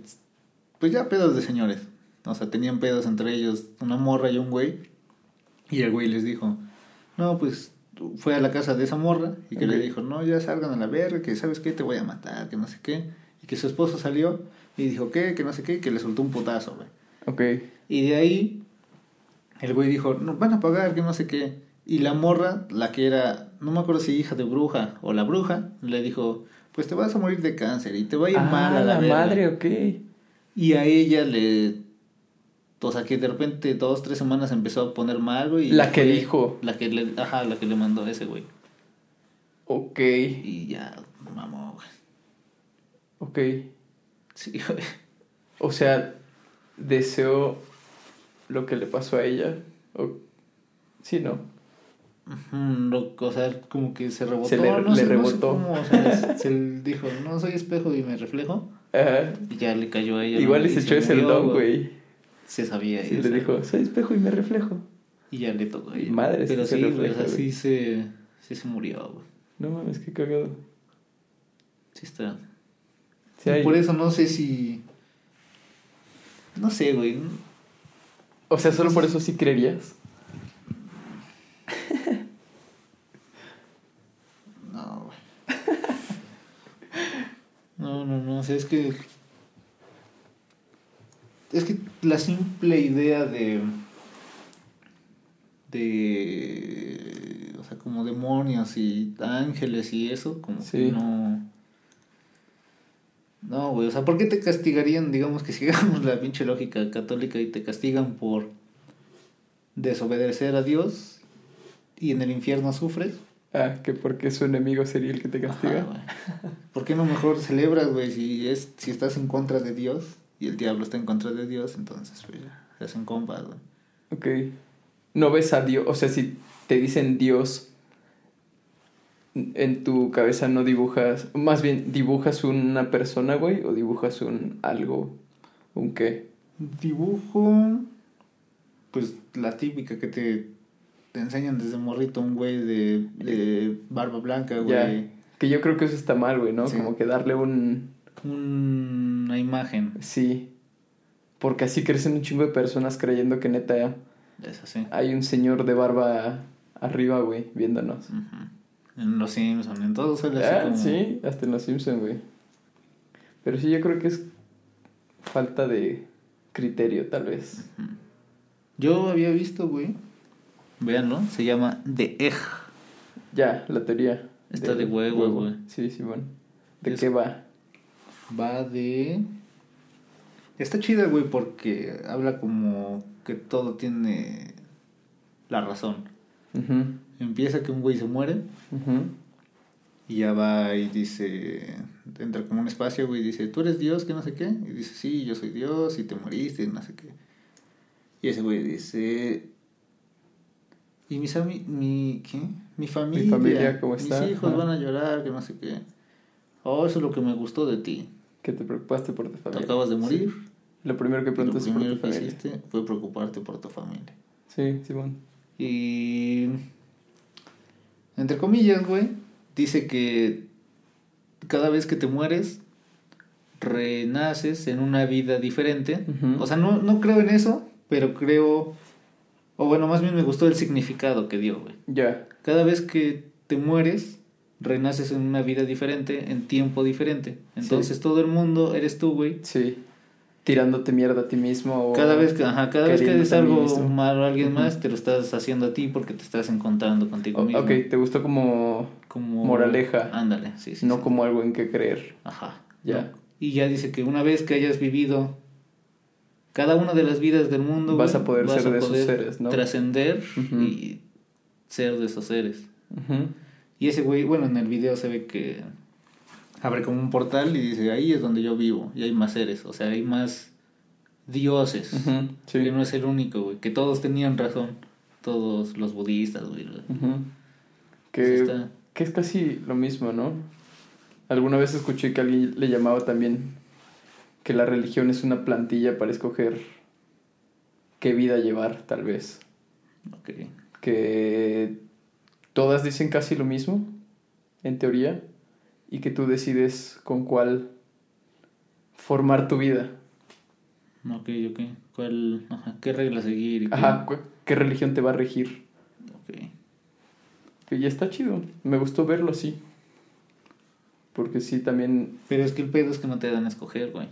Pues ya pedos de señores. O sea, tenían pedos entre ellos, una morra y un güey. Y el güey les dijo: No, pues fue a la casa de esa morra y que le dijo: No, ya salgan a la verga, que sabes qué, te voy a matar, que no sé qué. Y que su esposo salió y dijo: ¿Qué? Que no sé qué, que le soltó un putazo, güey. Ok. Y de ahí, el güey dijo, no, van a pagar, que no sé qué. Y la morra, la que era, no me acuerdo si hija de bruja o la bruja, le dijo, pues te vas a morir de cáncer y te va a ir Ah, mal a la, la verga". madre, ok. Y a ella le... O sea, que de repente dos, tres semanas empezó a poner mal, güey. y La que fue- dijo. La que le... Ajá, la que le mandó ese güey. Ok. Y ya, mamó, güey. Ok. Sí, güey. O sea, deseó lo que le pasó a ella. O... Sí, ¿no? Lo- o sea, como que se rebotó. Se le- no le sé, no sé rebotó. cómo, o sea, se le dijo, no soy espejo y me reflejo. Ajá. Y ya le cayó a ella. Igual se echó ese don, güey. Se sabía. Sí, y le dijo, soy espejo y me reflejo. Y ya le tocó ella. Madre, Pero sí se sí, güey, refleja, o sea, güey. sí se, sí se murió, güey. No mames, qué cagado. Sí está. Sí hay- Por eso no sé si... No sé, güey. O sea, solo por eso sí creerías. No, güey. No, no, no. O sea, es que... Es que la simple idea de... De... O sea, como demonios y ángeles y eso, como Sí. que no... No, güey. O sea, ¿por qué te castigarían, digamos que sigamos la pinche lógica católica y te castigan por desobedecer a Dios y en el infierno sufres? Ah, que porque su enemigo sería el que te castiga. Ajá. ¿Por qué no mejor celebras, güey? Si, es, si estás en contra de Dios y el diablo está en contra de Dios, entonces pues, ya, se hacen compas, güey. Ok. No ves a Dios, o sea, si te dicen Dios, en tu cabeza no dibujas, más bien dibujas una persona, güey, o dibujas un algo, un qué. Dibujo, pues la típica que te, te enseñan desde morrito, un güey de, de barba blanca, güey. Ya. Que yo creo que eso está mal, güey, ¿no? Sí. Como que darle un... Un- una imagen, Sí. Porque así crecen un chingo de personas creyendo que neta es así. hay un señor de barba arriba, güey, viéndonos. En Los Simpsons, en todo suele ser Ah, como... sí, hasta en los Simpsons, güey. Pero sí, yo creo que es falta de criterio, tal vez. Yo había visto, güey, véanlo, se llama The Egg. Ya, la teoría. Está de huevo, güey. Sí, sí, bueno. ¿De Es- qué va? Va de... Está chida, güey, porque habla como que todo tiene la razón. Empieza que un güey se muere. Y ya va y dice, entra como un espacio, güey, y dice, ¿tú eres Dios? que no sé qué? Y dice, sí, yo soy Dios y te moriste y no sé qué. Y ese güey dice, ¿y mis ami mi, ¿qué? mi familia? Mi familia, ¿cómo está? Mis hijos van a llorar, que no sé qué. Oh, eso es lo que me gustó de ti. Que te preocupaste por tu Te familia. acabas de morir. Sí. Lo primero que y Lo por primero tu que familia. hiciste fue preocuparte por tu familia. Sí, Simón. Y. Entre comillas, güey. Dice que cada vez que te mueres, renaces en una vida diferente. O sea, no, no creo en eso, pero creo. O bueno, más bien me gustó el significado que dio, güey. Ya. Cada vez que te mueres, renaces en una vida diferente, en tiempo diferente. Entonces todo el mundo eres tú, güey. Sí. Tirándote mierda a ti mismo. o Cada vez que, ajá, cada vez que haces algo malo a alguien más, te lo estás haciendo a ti porque te estás encontrando contigo O- mismo. ok, te gustó como. Como Moraleja. Ándale, sí, sí. no sí. como algo en que creer. Ajá. Ya. ¿no? Y ya dice que una vez que hayas vivido cada una de las vidas del mundo, Vas güey, a poder ser de esos seres, ¿no? Trascender y ser de esos seres. Ujú. Y ese güey, bueno, en el video se ve que abre como un portal y dice, ahí es donde yo vivo y hay más seres, o sea, hay más dioses. Sí. Que no es el único, güey, que todos tenían razón, todos los budistas, güey. Ujú. Pues Que, está- que es casi lo mismo, ¿no? Alguna vez escuché que alguien le llamaba también que la religión es una plantilla para escoger qué vida llevar, tal vez. Ok. Que todas dicen casi lo mismo, en teoría, y que tú decides con cuál formar tu vida. Ok, ok. ¿Cuál, ajá, qué regla seguir? y qué- Ajá, qué religión te va a regir. Ok. Que ya está chido. Me gustó verlo así. Porque sí, también... Pero es que el pedo es que no te dan a escoger, güey.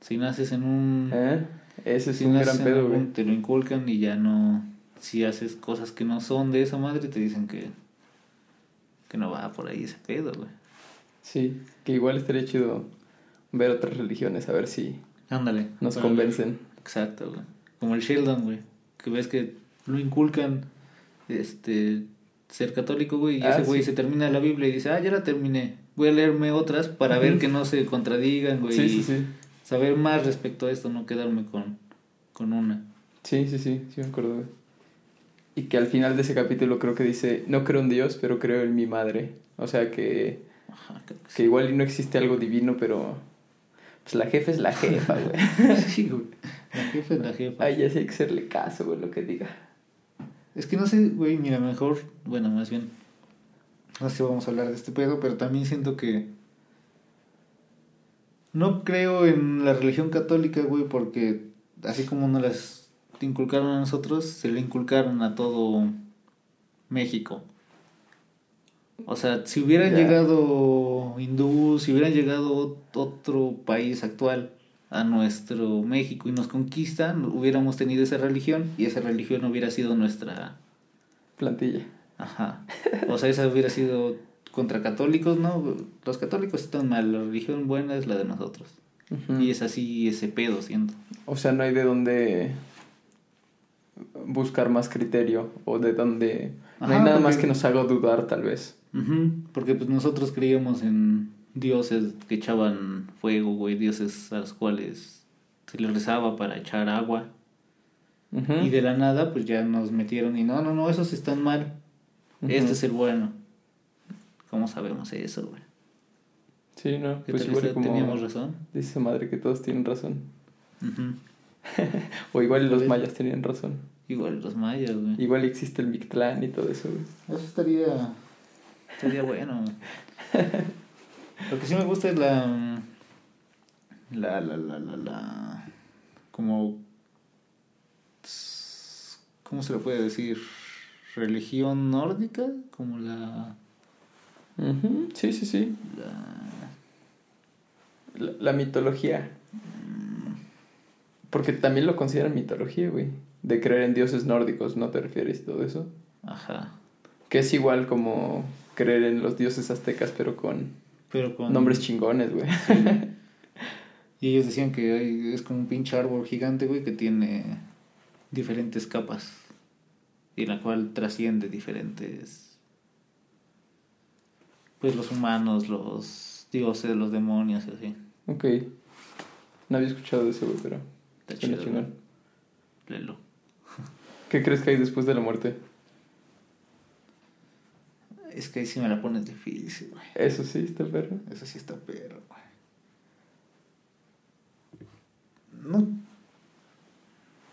Si naces en un... ¿eh? Ese es si un gran pedo, algún- güey. Te lo inculcan y ya no... Si haces cosas que no son de esa madre, te dicen que... Que no va por ahí ese pedo, güey. Sí, que igual estaría chido ver otras religiones, a ver si Ándale. nos convencen. ver. Exacto, güey. Como el Sheldon, güey. Que ves que lo inculcan, este... Ser católico, güey. Y Ah, ese güey sí. se termina la Biblia y dice, ah, ya la terminé. Voy a leerme otras para ver que no se contradigan, güey. Sí, sí, sí. Saber más respecto a esto, no quedarme con, con una. Sí, sí, sí, sí me acuerdo, güey. Y que al final de ese capítulo creo que dice, no creo en Dios, pero creo en mi madre. O sea que, Ajá, que que igual y no existe algo divino, pero pues la jefa es la jefa, güey. Sí, güey. La jefa es la jefa. Ay, ya sí hay que hacerle caso, güey, lo que diga. Es que no sé, güey, mira, mejor, bueno, más bien, no sé si vamos a hablar de este pedo, pero también siento que no creo en la religión católica, güey, porque así como nos las inculcaron a nosotros, se le inculcaron a todo México. O sea, si hubieran llegado hindús, si hubieran llegado otro país actual a nuestro México y nos conquistan, hubiéramos tenido esa religión y esa religión hubiera sido nuestra Plantilla. Ajá. O sea, esa hubiera sido contra católicos, ¿no? Los católicos están mal, la religión buena es la de nosotros. Y es así ese pedo, siento. O sea, no hay de dónde buscar más criterio o de dónde... No hay nada más que nos haga dudar, tal vez. Porque pues nosotros creíamos en dioses que echaban fuego, güey, dioses a los cuales se les rezaba para echar agua. Y de la nada, pues ya nos metieron y no, no, no, esos están mal. Este es el bueno. ¿Cómo sabemos eso, güey? Sí, no, ¿Qué pues igual como teníamos razón? dice madre que todos tienen razón. O igual los mayas tenían razón. Igual los mayas, güey. Igual existe el Mictlán y todo eso, güey. Eso estaría. Estaría bueno. Lo que sí me gusta es la. La, la, la, la, la. Como. ¿Cómo se le puede decir? Religión nórdica. Como la. Ujú, Sí, sí, sí. la La, la mitología. Porque también lo consideran mitología, güey. De creer en dioses nórdicos, ¿no te refieres todo eso? ajá. Que es igual como creer en los dioses aztecas, pero con Pero con. nombres chingones, güey. Y ellos decían que hay- es como un pinche árbol gigante, güey, que tiene diferentes capas. Y la cual trasciende diferentes Pues los humanos, los dioses, los demonios y así. Ok. No había escuchado de eso, güey, pero. Está suena chido, chingón. Léelo. ¿Qué crees que hay después de la muerte? Es que ahí sí me la pones difícil, güey. Eso sí, está perro. Eso sí está perro, güey. No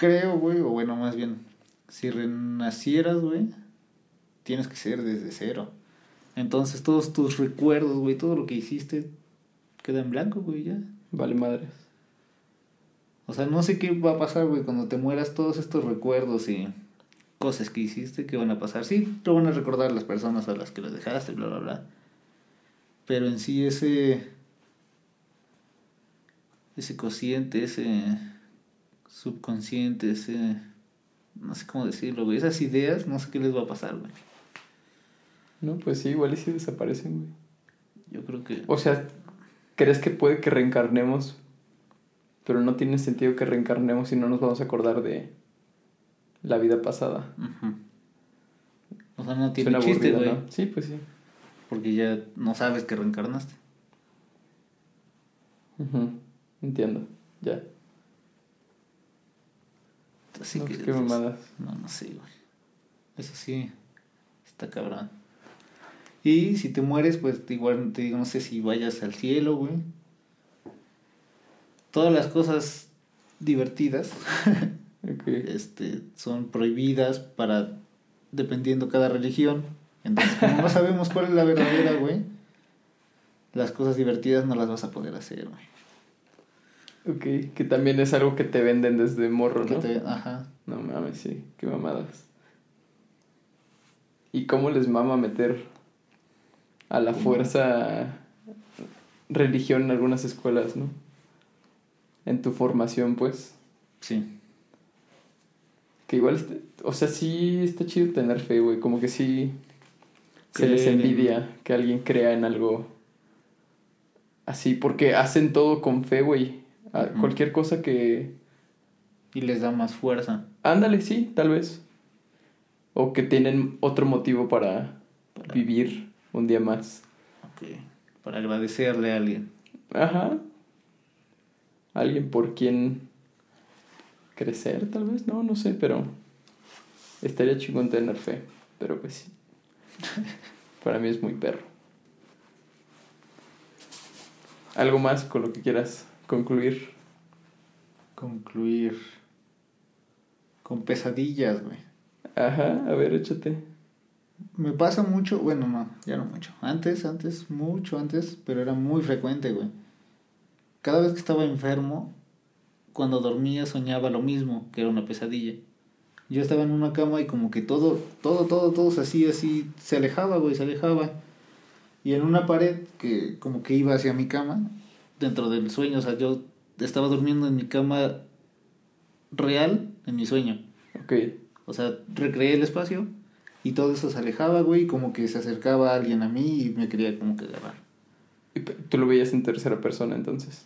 creo, güey, o bueno, más bien, si renacieras, güey, tienes que ser desde cero. Entonces todos tus recuerdos, güey, todo lo que hiciste queda en blanco, güey, ya. Vale, madres. O sea, no sé qué va a pasar, güey, cuando te mueras todos estos recuerdos y cosas que hiciste, ¿qué van a pasar? Sí, te van a recordar las personas a las que las dejaste, bla, bla, bla. Pero en sí ese... Ese cociente, ese subconsciente, ese... No sé cómo decirlo, güey. Esas ideas, no sé qué les va a pasar, güey. No, pues sí, igual y sí desaparecen, güey. Yo creo que... O sea, ¿crees que puede que reencarnemos? Pero no tiene sentido que reencarnemos si no nos vamos a acordar de la vida pasada. O sea, no tiene Suena chiste, güey. ¿no? Sí, pues sí. Porque ya no sabes que reencarnaste. Ujú, Entiendo, ya. Así no, que... pues qué mamadas. No, no sé, güey. Eso sí, está cabrón. Y si te mueres, pues igual te digo, no sé si vayas al cielo, güey. Todas las cosas divertidas este, son prohibidas para, dependiendo cada religión. Entonces, como no sabemos cuál es la verdadera, güey, las cosas divertidas no las vas a poder hacer, güey. Ok, que también es algo que te venden desde morro, ¿no? te- Ajá. No mames, sí, qué mamadas. ¿Y cómo les mama meter a la fuerza religión en algunas escuelas, no? En tu formación, pues. Sí. Que igual, este- o sea, sí está chido tener fe, güey. Como que sí se les envidia que alguien crea en algo así, porque hacen todo con fe, güey. Cualquier cosa que, Y les da más fuerza. Ándale, sí, tal vez. O que tienen otro motivo para, Para- vivir un día más. Ok. Para agradecerle a alguien. Ajá. Alguien por quien crecer, tal vez, no, no sé, pero estaría chingón tener fe. Pero pues sí. para mí es muy perro. ¿Algo más con lo que quieras concluir? Concluir. Con pesadillas, güey. Ajá, a ver, échate. Me pasa mucho, bueno, no, ya no mucho. Antes, antes, mucho antes, pero era muy frecuente, güey. Cada vez que estaba enfermo, cuando dormía soñaba lo mismo, que era una pesadilla. Yo estaba en una cama y como que todo, todo, todo, todo se hacía así, se alejaba, güey, se alejaba. Y en una pared que como que iba hacia mi cama, dentro del sueño, o sea, yo estaba durmiendo en mi cama real, en mi sueño. Ok. O sea, recreé el espacio y todo eso se alejaba, güey, como que se acercaba alguien a mí y me quería como que agarrar. Tú lo veías en tercera persona entonces.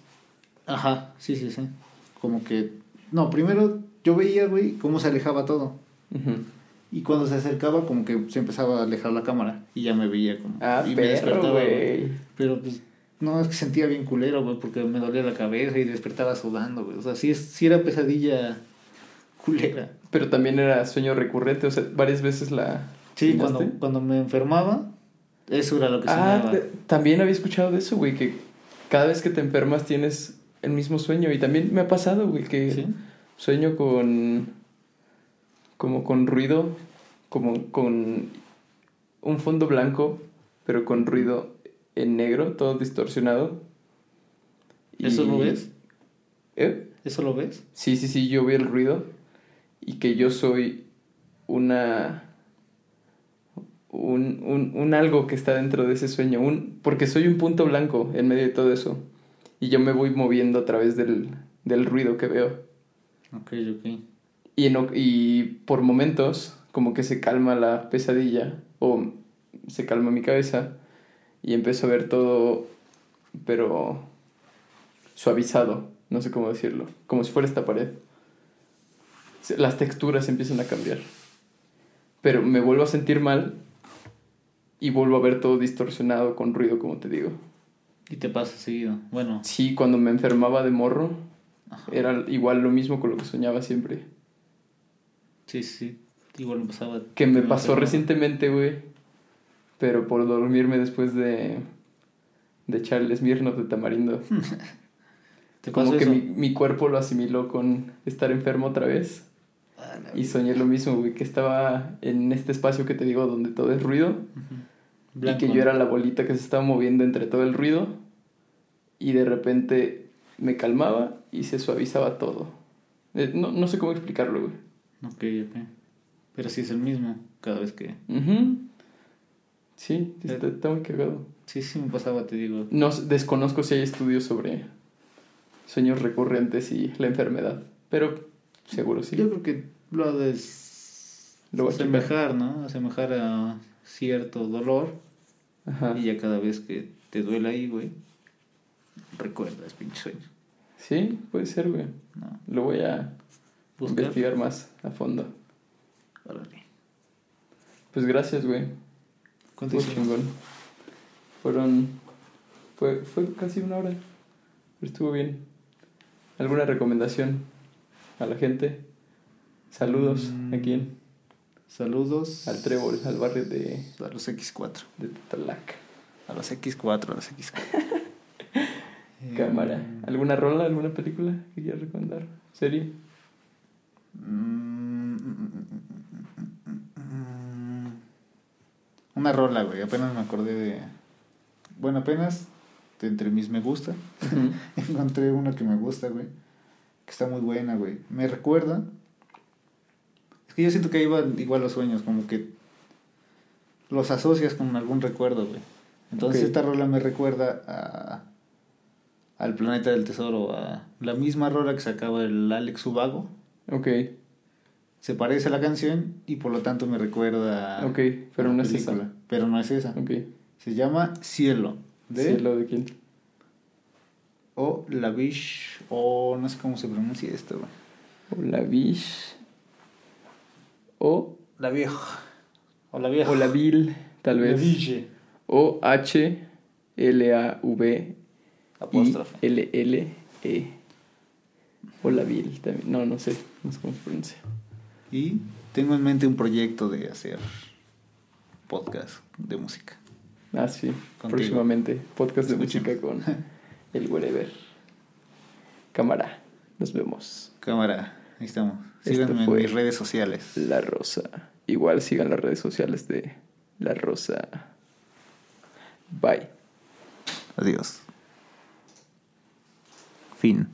Ajá, sí, sí, sí. Como que... No, primero yo veía, güey, cómo se alejaba todo. Y cuando se acercaba, como que se empezaba a alejar la cámara. Y ya me veía como... Ah, y me despertaba, güey. Pero pues... No, es que sentía bien culero, güey, porque me dolía la cabeza y despertaba sudando, güey. O sea, sí, sí era pesadilla culera. Pero también era sueño recurrente, o sea, varias veces la... Sí, cuando, cuando me enfermaba, eso era lo que Ah, soñaba. de- también había escuchado de eso, güey, que cada vez que te enfermas tienes el mismo sueño. Y también me ha pasado, güey, que ¿Sí? sueño con... como con ruido, como con un fondo blanco, pero con ruido en negro, todo distorsionado. ¿Eso lo ves? ¿Eh? ¿Eso lo ves? Sí, sí, sí, yo veo el ruido y que yo soy una... Un, un, un algo que está dentro de ese sueño, un, porque soy un punto blanco en medio de todo eso y yo me voy moviendo a través del, del ruido que veo. Ok, ok. Y, en y por momentos como que se calma la pesadilla o se calma mi cabeza y empiezo a ver todo, pero suavizado, no sé cómo decirlo, como si fuera esta pared. Las texturas empiezan a cambiar. Pero me vuelvo a sentir mal y vuelvo a ver todo distorsionado con ruido, como te digo. Y te pasa seguido. Bueno, Sí, cuando me enfermaba de morro, Ajá. era igual lo mismo con lo que soñaba siempre. sí, sí. Igual me pasaba. Que me pasó enfermaba. recientemente, güey. Pero por dormirme después de, de echar el Smirnoff de tamarindo. ¿Te Como pasó que eso? mi, mi cuerpo lo asimiló con estar enfermo otra vez. Ah, Y soñé lo mismo, güey, que estaba en este espacio que te digo donde todo es ruido. Blanco, y que yo era la bolita que se estaba moviendo entre todo el ruido. Y de repente me calmaba y se suavizaba todo. Eh, No, no sé cómo explicarlo, güey. Ok, ok. Pero sí es el mismo cada vez que. Ujú. Sí, Eh. está, está muy cagado. Sí, sí me pasaba, te digo. No, desconozco si hay estudios sobre sueños recurrentes y la enfermedad, pero seguro sí. Yo creo que lo ha de Lo asemejar, ¿no? Asemejar a cierto dolor. Ajá. Y ya cada vez que te duele ahí, güey, recuerdas pinche sueño. Sí, puede ser, güey. ¿no? Lo voy a Buscar. investigar más a fondo. Órale. Pues gracias, güey. ¿Cuánto chingón. Fueron. Fue, fue casi una hora. Pero estuvo bien. ¿Alguna recomendación a la gente? Saludos. Mm. ¿A quién? Saludos. Al Trébol, al barrio de, A los X4. de Tatalac. A los X4, a los X4. Cámara. ¿Alguna rola, alguna película que quieras recomendar? ¿Serie? Mm, Una rola, güey. Apenas me acordé de. Bueno, apenas de entre mis me gusta. Encontré una que me gusta, güey. Que está muy buena, güey. Me recuerda. Que yo siento que ahí van igual los sueños, como que los asocias con algún recuerdo, güey. Entonces esta rola me recuerda a al planeta del tesoro, a la misma rola que sacaba el Alex Ubago. Ok, Se parece a la canción y por lo tanto me recuerda ok, a pero la no es esa. Pero no es esa. Ok. Se llama Cielo. De ¿Cielo de quién? o La Biche o no sé cómo se pronuncia esto, güey. O la Vish. O, La vieja. O la vieja. o la Vil, tal La vez. Ville. O H L A V Apóstrofe. L L E. O la Vil también. No, no sé, no sé cómo se pronuncia. Y tengo en mente un proyecto de hacer podcast de música. Ah, sí. Contigo. Próximamente podcast de Escuchemos. música con el Wherever. Cámara. Nos vemos. Cámara, ahí estamos. Síganme en mis redes sociales. La Rosa. Igual sigan las redes sociales de La Rosa. Bye. Adiós. Fin.